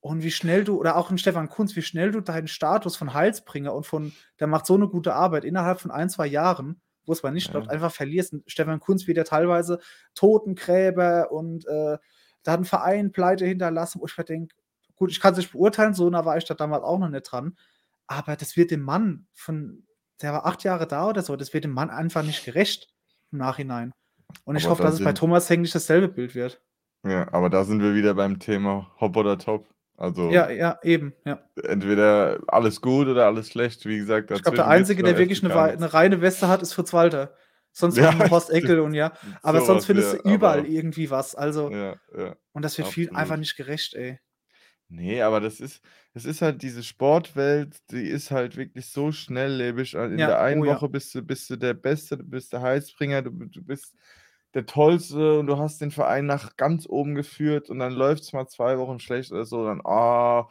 Und wie schnell du, oder auch in Stefan Kunz, wie schnell du deinen Status von Heilsbringer und von, der macht so eine gute Arbeit innerhalb von ein, zwei Jahren, wo es mal nicht ja. einfach verlierst. Und Stefan Kunz wird ja teilweise Totengräber und äh, da hat ein Verein pleite hinterlassen, wo ich mir denke, gut, ich kann es nicht beurteilen, so nah war ich da damals auch noch nicht dran. Aber das wird dem Mann von, der war acht Jahre da oder so, das wird dem Mann einfach nicht gerecht im Nachhinein. Und ich aber hoffe, da dass es bei Thomas Heng nicht dasselbe Bild wird. Ja, aber da sind wir wieder beim Thema Hop oder Top. Also ja, ja, eben, ja. Entweder alles gut oder alles schlecht, wie gesagt. Ich glaube, der Einzige, der wirklich eine, eine, reine Weste hat, ist Fritz Walter. Sonst ja, Horst Eckel und ja. Aber so sonst findest du überall irgendwie was. Also, ja, ja, und das wird viel einfach nicht gerecht, ey. Nee, aber das ist, das ist halt diese Sportwelt, die ist halt wirklich so schnelllebig. In Ja, der einen oh ja. Woche bist du, bist du der Beste, du bist der Heilsbringer, du, du bist der Tollste und du hast den Verein nach ganz oben geführt und dann läuft es mal zwei Wochen schlecht oder so, dann, ah,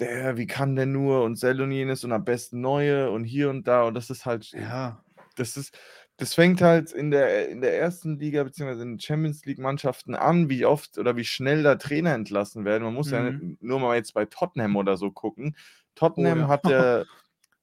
der, wie kann der nur und Sell und jenes und am besten neue und hier und da und das ist halt, Ja. das ist, das fängt halt in der, in der ersten Liga bzw. in den Champions League-Mannschaften an, wie oft oder wie schnell da Trainer entlassen werden. Man muss mhm. ja nicht nur mal jetzt bei Tottenham oder so gucken. Tottenham oh, ja. hat ja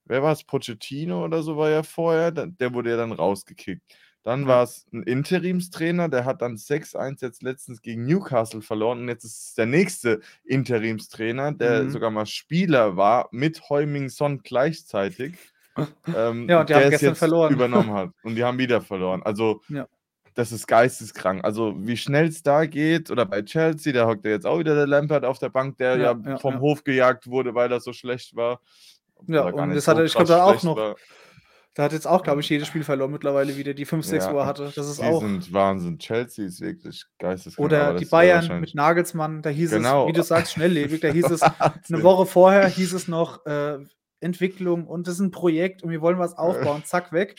wer war es? Pochettino oder so war ja vorher, der wurde ja dann rausgekickt. Dann war es ein Interimstrainer, der hat dann 6-1 jetzt letztens gegen Newcastle verloren und jetzt ist es der nächste Interimstrainer, der mhm. sogar mal Spieler war mit Heuming Son gleichzeitig. ähm, ja, und die haben gestern verloren. Übernommen hat. Und die haben wieder verloren. Also, ja. das ist geisteskrank. Also, wie schnell es da geht, oder bei Chelsea, da hockt ja jetzt auch wieder der Lampard auf der Bank, der ja, ja vom Hof gejagt wurde, weil er so schlecht war. Ja, und das so hat er, ich glaube, da auch noch. War. Da hat jetzt auch, glaube ich, jedes Spiel verloren mittlerweile wieder, die 5, 6 ja, Uhr hatte. Das ist die auch. sind Wahnsinn. Chelsea ist wirklich geisteskrank. Oder die Bayern mit Nagelsmann, da hieß genau. es, wie du sagst, schnelllebig. Da hieß es, eine Woche vorher hieß es noch äh, Entwicklung und das ist ein Projekt und wir wollen was aufbauen, zack, weg.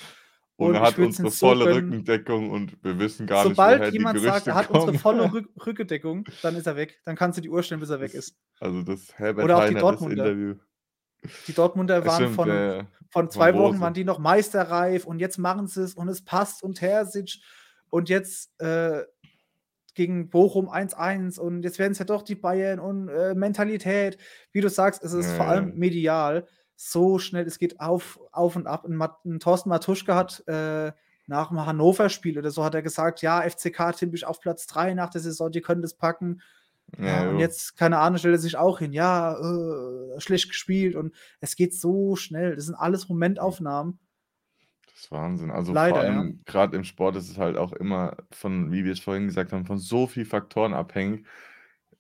Und, und er hat unsere volle so Rückendeckung und wir wissen gar Sobald nicht, woher jemand sagt, er hat unsere volle Rück Rückendeckung, dann ist er weg. Dann kannst du die Uhr stellen, bis er weg ist. Also das Herbert Oder auch die Dortmunder. Interview. Die Dortmunder waren stimmt, von, äh, von zwei von Wochen waren die noch meisterreif und jetzt machen sie es und es passt und Terzic und jetzt äh, gegen Bochum 1-1 und jetzt werden es ja doch die Bayern und äh, Mentalität. Wie du sagst, es ist vor allem medial so schnell, es geht auf, auf und ab. Und, Mat und Thorsten Matuschka hat äh, nach dem Hannover-Spiel oder so hat er gesagt, ja, FCK typisch auf Platz 3 nach der Saison, die können das packen. Ja, ja, und jetzt, keine Ahnung, stellt er sich auch hin, ja, äh, schlecht gespielt und es geht so schnell. Das sind alles Momentaufnahmen. Das ist Wahnsinn. Also Leider, vor allem ja. gerade im Sport ist es halt auch immer von, wie wir es vorhin gesagt haben, von so vielen Faktoren abhängig.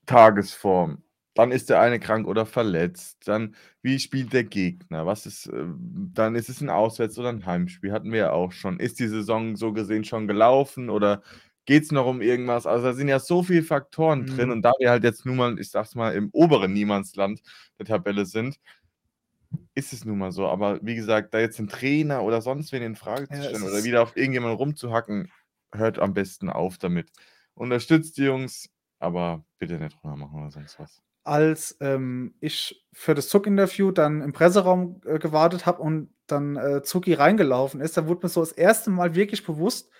Tagesform, dann ist der eine krank oder verletzt, dann wie spielt der Gegner, was ist, äh, dann ist es ein Auswärts- oder ein Heimspiel, hatten wir ja auch schon. Ist die Saison so gesehen schon gelaufen oder Geht es noch um irgendwas? Also, da sind ja so viele Faktoren mhm. drin und da wir halt jetzt nun mal, ich sag's mal, im oberen Niemandsland der Tabelle sind, ist es nun mal so. Aber wie gesagt, da jetzt ein Trainer oder sonst wen in Frage zu stellen ja, oder wieder auf irgendjemanden rumzuhacken, hört am besten auf damit. Unterstützt die Jungs, aber bitte nicht machen oder sonst was. Als ähm, ich für das Zuck-Interview dann im Presseraum äh, gewartet habe und dann äh, Zucki reingelaufen ist, da wurde mir so das erste Mal wirklich bewusst,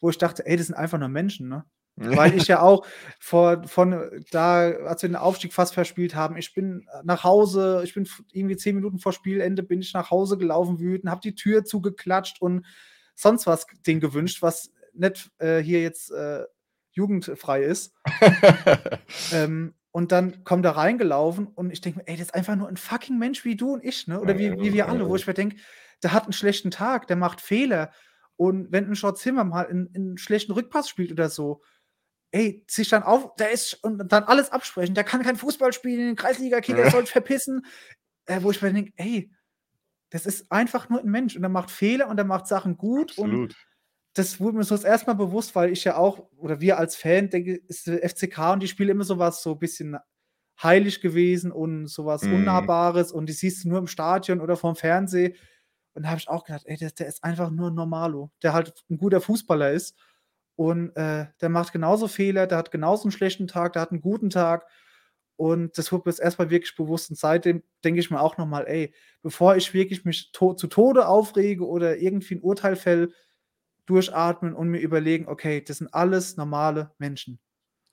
wo ich dachte, ey, das sind einfach nur Menschen, ne? Weil ich ja auch vor, von da, als wir den Aufstieg fast verspielt haben, ich bin nach Hause, ich bin irgendwie zehn Minuten vor Spielende, bin ich nach Hause gelaufen, wütend, habe die Tür zugeklatscht und sonst was den gewünscht, was nicht äh, hier jetzt äh, jugendfrei ist. ähm, und dann kommt er reingelaufen und ich denke mir, ey, das ist einfach nur ein fucking Mensch wie du und ich, ne? Oder wie, wie wir alle, wo ich mir denke, der hat einen schlechten Tag, der macht Fehler und wenn ein Short Zimmer mal einen schlechten Rückpass spielt oder so, ey, sich dann auf, der ist und dann alles absprechen, der kann kein Fußball spielen, in den Kreisliga-Kicker ja. soll verpissen. Äh, wo ich mir denke, ey, das ist einfach nur ein Mensch und er macht Fehler und er macht Sachen gut. Absolut. Und das wurde mir so das erste Mal bewusst, weil ich ja auch, oder wir als Fan, denke, ist der FCK und die spielen immer sowas so ein bisschen heilig gewesen und sowas mm. Unnahbares und die siehst du nur im Stadion oder vom Fernsehen. Und da habe ich auch gedacht, ey, der, der, ist einfach nur ein Normalo, der halt ein guter Fußballer ist. Und äh, der macht genauso Fehler, der hat genauso einen schlechten Tag, der hat einen guten Tag. Und das wurde mir jetzt erstmal wirklich bewusst. Und seitdem denke ich mir auch nochmal, ey, bevor ich wirklich mich to zu Tode aufrege oder irgendwie ein Urteil fäll, durchatmen und mir überlegen, okay, das sind alles normale Menschen.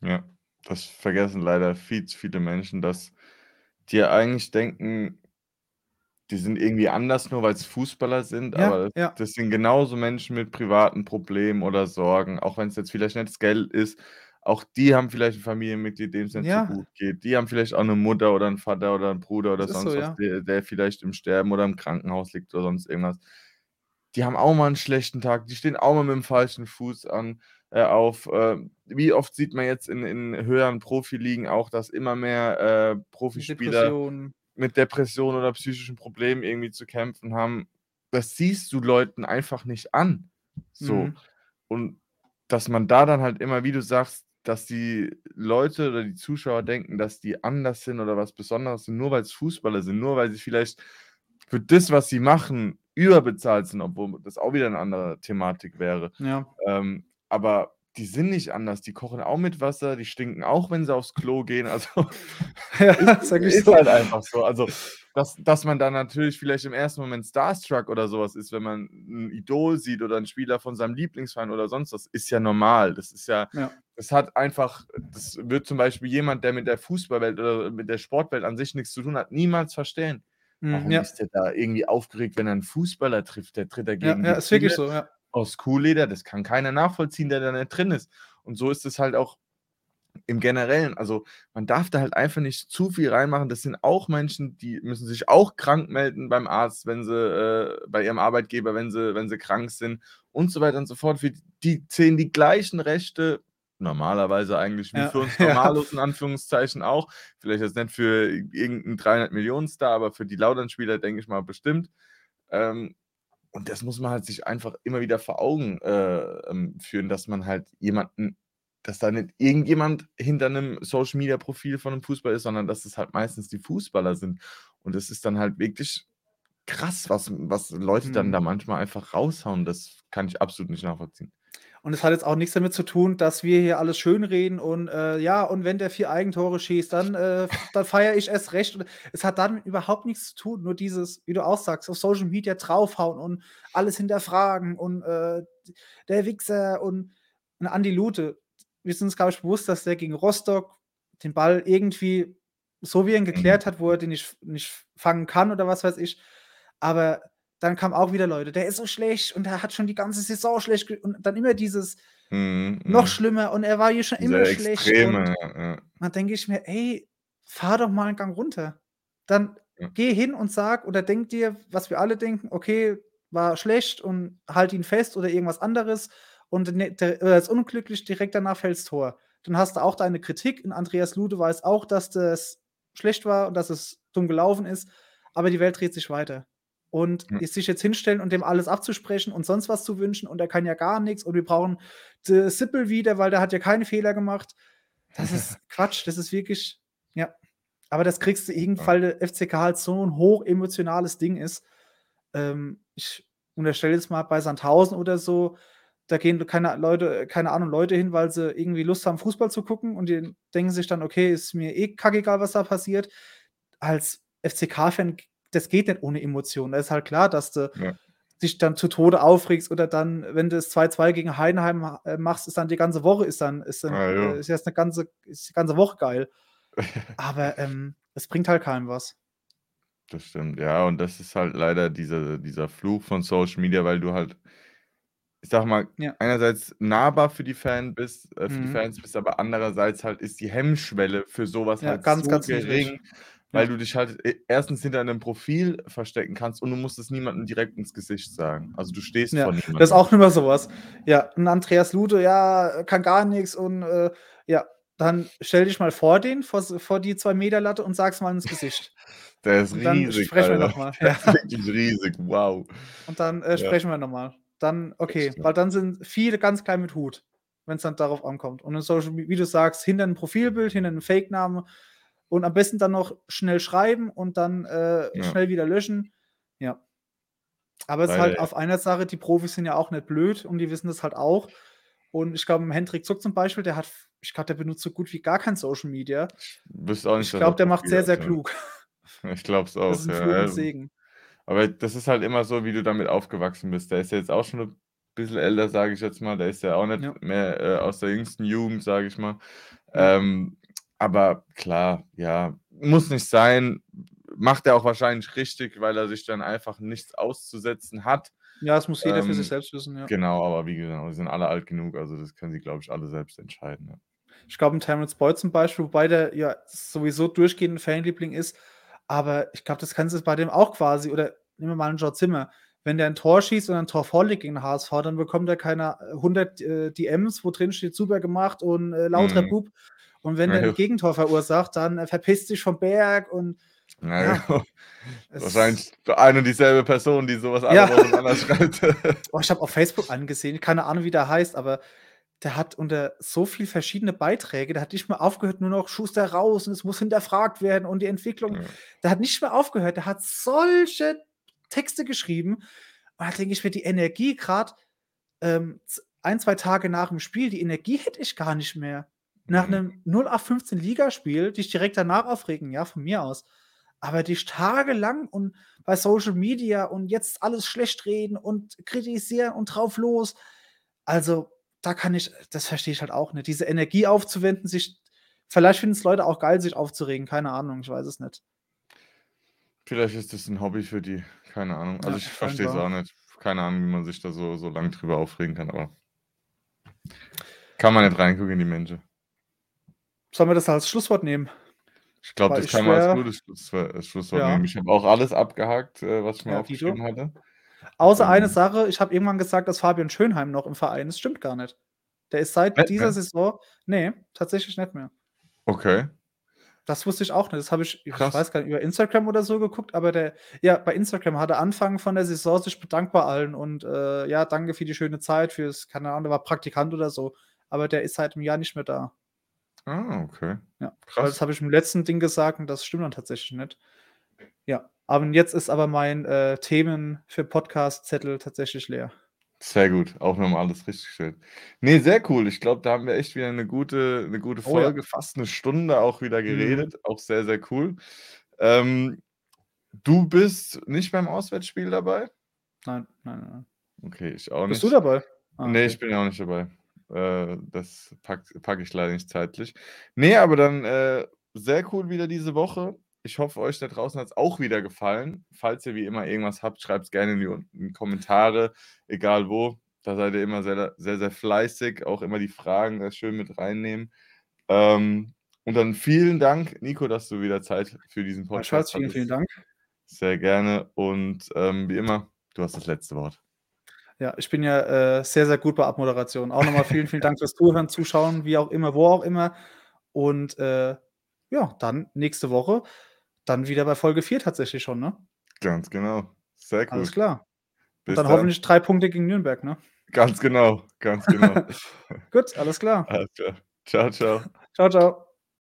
Ja, das vergessen leider viel zu viele Menschen, dass die eigentlich denken, die sind irgendwie anders, nur weil es Fußballer sind, Ja, aber ja. das sind genauso Menschen mit privaten Problemen oder Sorgen, auch wenn es jetzt vielleicht nicht das Geld ist. Auch die haben vielleicht ein Familienmitglied, dem es nicht so gut geht. Die haben vielleicht auch eine Mutter oder einen Vater oder einen Bruder oder sonst so, was, ja. der der vielleicht im Sterben oder im Krankenhaus liegt oder sonst irgendwas. Die haben auch mal einen schlechten Tag, die stehen auch mal mit dem falschen Fuß an äh, auf. Äh, wie oft sieht man jetzt in in höheren Profiligen auch, dass immer mehr, äh, Profispieler Depressionen mit Depressionen oder psychischen Problemen irgendwie zu kämpfen haben, das siehst du Leuten einfach nicht an. So. Mhm. Und dass man da dann halt immer, wie du sagst, dass die Leute oder die Zuschauer denken, dass die anders sind oder was Besonderes sind, nur weil es Fußballer sind, nur weil sie vielleicht für das, was sie machen, überbezahlt sind, obwohl das auch wieder eine andere Thematik wäre. Ja. Ähm, aber die sind nicht anders. Die kochen auch mit Wasser, die stinken auch, wenn sie aufs Klo gehen. Also ja, ist, ist so. halt einfach so. Also, dass, dass man da natürlich vielleicht im ersten Moment Starstruck oder sowas ist, wenn man ein Idol sieht oder einen Spieler von seinem Lieblingsverein oder sonst was, ist ja normal. Das ist ja, ja. das hat einfach, das wird zum Beispiel jemand, der mit der Fußballwelt oder mit der Sportwelt an sich nichts zu tun hat, niemals verstehen. Warum ja. ist der da irgendwie aufgeregt, wenn er einen Fußballer trifft? Der tritt dagegen. Ja, ja ist wirklich so, ja. Aus Kuhleder, das kann keiner nachvollziehen, der da nicht drin ist. Und so ist es halt auch im Generellen, also man darf da halt einfach nicht zu viel reinmachen. Das sind auch Menschen, die müssen sich auch krank melden beim Arzt, wenn sie äh, bei ihrem Arbeitgeber, wenn sie, wenn sie krank sind und so weiter und so fort. Für die zählen die gleichen Rechte normalerweise eigentlich wie ja, für uns Normalos ja. in Anführungszeichen auch. Vielleicht jetzt nicht für irgendeinen 300 Millionen Star, aber für die Laudern-Spieler denke ich mal bestimmt. Ähm, und das muss man halt sich einfach immer wieder vor Augen äh, ähm, führen, dass man halt jemanden dass da nicht irgendjemand hinter einem Social Media Profil von einem Fußball ist, sondern dass es halt meistens die Fußballer sind. Und es ist dann halt wirklich krass, was, was Leute mhm. dann da mhm. manchmal einfach raushauen. Das kann ich absolut nicht nachvollziehen. Und es hat jetzt auch nichts damit zu tun, dass wir hier alles schönreden und äh, ja, und wenn der vier Eigentore schießt, dann, äh, dann feiere ich es recht. Und es hat damit überhaupt nichts zu tun, nur dieses, wie du auch sagst, auf Social Media draufhauen und alles hinterfragen und äh, der Wichser und, und Andi Lute wir sind uns, glaube ich, bewusst, dass der gegen Rostock den Ball irgendwie so wie er ihn geklärt hat, wo er den nicht, nicht fangen kann oder was weiß ich. Aber dann kamen auch wieder Leute, der ist so schlecht und er hat schon die ganze Saison schlecht und dann immer dieses mm, noch schlimmer und er war hier schon immer schlecht. Extreme, ja. Dann denke ich mir, ey, fahr doch mal einen Gang runter. Dann ja. geh hin und sag oder denk dir, was wir alle denken, okay, war schlecht und halt ihn fest oder irgendwas anderes und ne, der, äh, ist unglücklich, direkt danach fällt's Tor. Dann hast du auch deine Kritik. Und Andreas Lude weiß auch, dass das schlecht war und dass es dumm gelaufen ist. Aber die Welt dreht sich weiter. Und ja. sich jetzt hinstellen und dem alles abzusprechen und sonst was zu wünschen und er kann ja gar nichts und wir brauchen Sippel wieder, weil der hat ja keine Fehler gemacht. Das ist Quatsch. Das ist wirklich, ja. Aber das kriegst du irgendwann, weil der FCK halt so ein hoch emotionales Ding ist. Ähm, ich unterstelle jetzt mal bei Sandhausen oder so, da gehen keine Leute, keine Ahnung, Leute hin, weil sie irgendwie Lust haben, Fußball zu gucken und die denken sich dann, okay, ist mir eh kackegal, was da passiert. Als FCK-Fan, das geht nicht ohne Emotionen. Da ist halt klar, dass du ja. dich dann zu Tode aufregst oder dann, wenn du es 2-2 gegen Heidenheim äh, machst, ist dann die ganze Woche, ist dann, ist dann, ah, ja. Äh, ist jetzt eine ganze, ist die ganze Woche geil. Aber ähm, es bringt halt keinem was. Das stimmt, ja, und das ist halt leider dieser, dieser Fluch von Social Media, weil du halt ich sag mal, Ja. einerseits nahbar für die Fan bist äh, für die mhm. Fans bist, aber andererseits halt ist die Hemmschwelle für sowas Ja, halt ganz, so ganz gering, weil du dich halt e erstens hinter einem Profil verstecken kannst und du musst es niemandem direkt ins Gesicht sagen. Also, du stehst Ja, vor das ist auch immer sowas. Ja, 'n Andreas Lute, ja, kann gar nichts und, äh, ja, dann stell dich mal vor den, vor vor die 2 Meter Latte und sag's mal ins Gesicht. Der ist Und dann riesig, sprechen wir Alter. noch Der ist wirklich riesig, wow. Und dann, äh, Ja. sprechen wir noch mal. Dann, okay, weil dann sind viele ganz klein mit Hut, wenn es dann darauf ankommt. Und in Social, wie du sagst, hinter ein Profilbild, hinter einen Fake-Namen und am besten dann noch schnell schreiben und dann äh, ja. schnell wieder löschen. Ja. Aber es ist halt auf einer Sache, die Profis sind ja auch nicht blöd und die wissen das halt auch. Und ich glaube, Hendrik Zuck zum Beispiel, der hat, ich glaube, der benutzt so gut wie gar kein Social Media. ich glaube, der macht sehr, sehr klug. Ich glaube es auch. Das ist ein ja. Segen. Aber das ist halt immer so, wie du damit aufgewachsen bist. Der ist ja jetzt auch schon ein bisschen älter, sage ich jetzt mal. Der ist ja auch nicht Ja. mehr äh, aus der jüngsten Jugend, sage ich mal. Ähm, aber klar, ja, muss nicht sein. Macht er auch wahrscheinlich richtig, weil er sich dann einfach nichts auszusetzen hat. Ja, das muss jeder für sich ähm, selbst wissen, ja. genau, aber wie gesagt, die sind alle alt genug, also das können sie, glaube ich, alle selbst entscheiden. Ja. Ich glaube, ein Terence Boyd zum Beispiel, wobei der ja sowieso durchgehend ein Fanliebling ist, aber ich glaube, das kannst du bei dem auch quasi, oder nehmen wir mal einen Joe Zimmer, wenn der ein Tor schießt und ein Tor vorliegt gegen den HSV, dann bekommt er keine 100 äh, DMs, wo drin steht, super gemacht und äh, lauter mhm. Bub. Und wenn der ein Gegentor verursacht, dann äh, verpisst sich vom Berg und naja. Ja, Wahrscheinlich eine und dieselbe Person, die sowas ja. anders schreibt. oh, ich habe auf Facebook angesehen, keine Ahnung, wie der heißt, aber der hat unter so viel verschiedene Beiträge, der hat nicht mehr aufgehört, nur noch Schuster raus und es muss hinterfragt werden und die Entwicklung. Ja. Der hat nicht mehr aufgehört, der hat solche Texte geschrieben. Und da denke ich mir, die Energie gerade ähm, ein, zwei Tage nach dem Spiel, die Energie hätte ich gar nicht mehr. Nach einem 0815 Ligaspiel, dich direkt danach aufregen, ja, von mir aus. Aber dich tagelang und bei Social Media und jetzt alles schlecht reden und kritisieren und drauf los. Also, da kann ich, das verstehe ich halt auch nicht. Diese Energie aufzuwenden, sich, vielleicht finden es Leute auch geil, sich aufzuregen, keine Ahnung, ich weiß es nicht. Vielleicht ist das ein Hobby für die, keine Ahnung. Also, Ja, ich verstehe es auch nicht. Keine Ahnung, wie man sich da so so lang drüber aufregen kann, aber kann man nicht reingucken in die Menschen. Sollen wir das als Schlusswort nehmen? Ich glaube, das kann man als gutes Schlusswort äh, Schlusswort Ja. nehmen. Ich habe auch alles abgehakt, äh, was ich mir Ja, aufgeschrieben hatte. Außer eine ähm Sache, ich habe irgendwann gesagt, dass Fabian Schönheim noch im Verein ist. Stimmt gar nicht. Der ist seit Nicht dieser mehr? Saison ne, tatsächlich nicht mehr. Okay. Das wusste ich auch nicht. Das habe ich, ich weiß gar nicht, über Instagram oder so geguckt, aber der, ja, bei Instagram hat er Anfang von der Saison sich bedankt bei allen und äh, ja, danke für die schöne Zeit, fürs, keine Ahnung, der war Praktikant oder so. Aber der ist seit einem Jahr nicht mehr da. Ah, okay. Ja, Krass. das habe ich im letzten Ding gesagt und das stimmt dann tatsächlich nicht. Ja, aber jetzt ist aber mein äh, Themen für Podcast-Zettel tatsächlich leer. Sehr gut, auch nochmal alles richtig gestellt. Ne, sehr cool. Ich glaube, da haben wir echt wieder eine gute 'ne gute Oh ja. Folge, fast eine Stunde auch wieder Mhm. geredet. Auch sehr, sehr cool. Ähm, du bist nicht beim Auswärtsspiel dabei? Nein, nein, nein. Okay, ich auch Bist du dabei? Ah, Ne, ich bin ja auch nicht dabei. Äh, das packe pack ich leider nicht zeitlich. Ne, aber dann, äh, sehr cool wieder diese Woche. Ich hoffe, euch da draußen hat es auch wieder gefallen. Falls ihr wie immer irgendwas habt, schreibt es gerne in die, in die Kommentare, egal wo. Da seid ihr immer sehr, sehr, sehr fleißig. Auch immer die Fragen da schön mit reinnehmen. Ähm, und dann vielen Dank, Nico, dass du wieder Zeit für diesen Podcast Schatz, vielen, vielen Dank. Sehr gerne. Und ähm, wie immer, du hast das letzte Wort. Ja, ich bin ja äh, sehr, sehr gut bei Abmoderation. Auch nochmal vielen, vielen Dank fürs Zuhören, Zuschauen, wie auch immer, wo auch immer. Und äh, ja, dann nächste Woche dann wieder bei Folge 4 tatsächlich schon, ne? Ganz genau. Sehr cool. Alles klar. Bis Und dann, dann hoffentlich drei Punkte gegen Nürnberg, ne? Ganz genau, ganz genau. Gut, alles klar. Alles klar. Ciao, ciao. Ciao, ciao.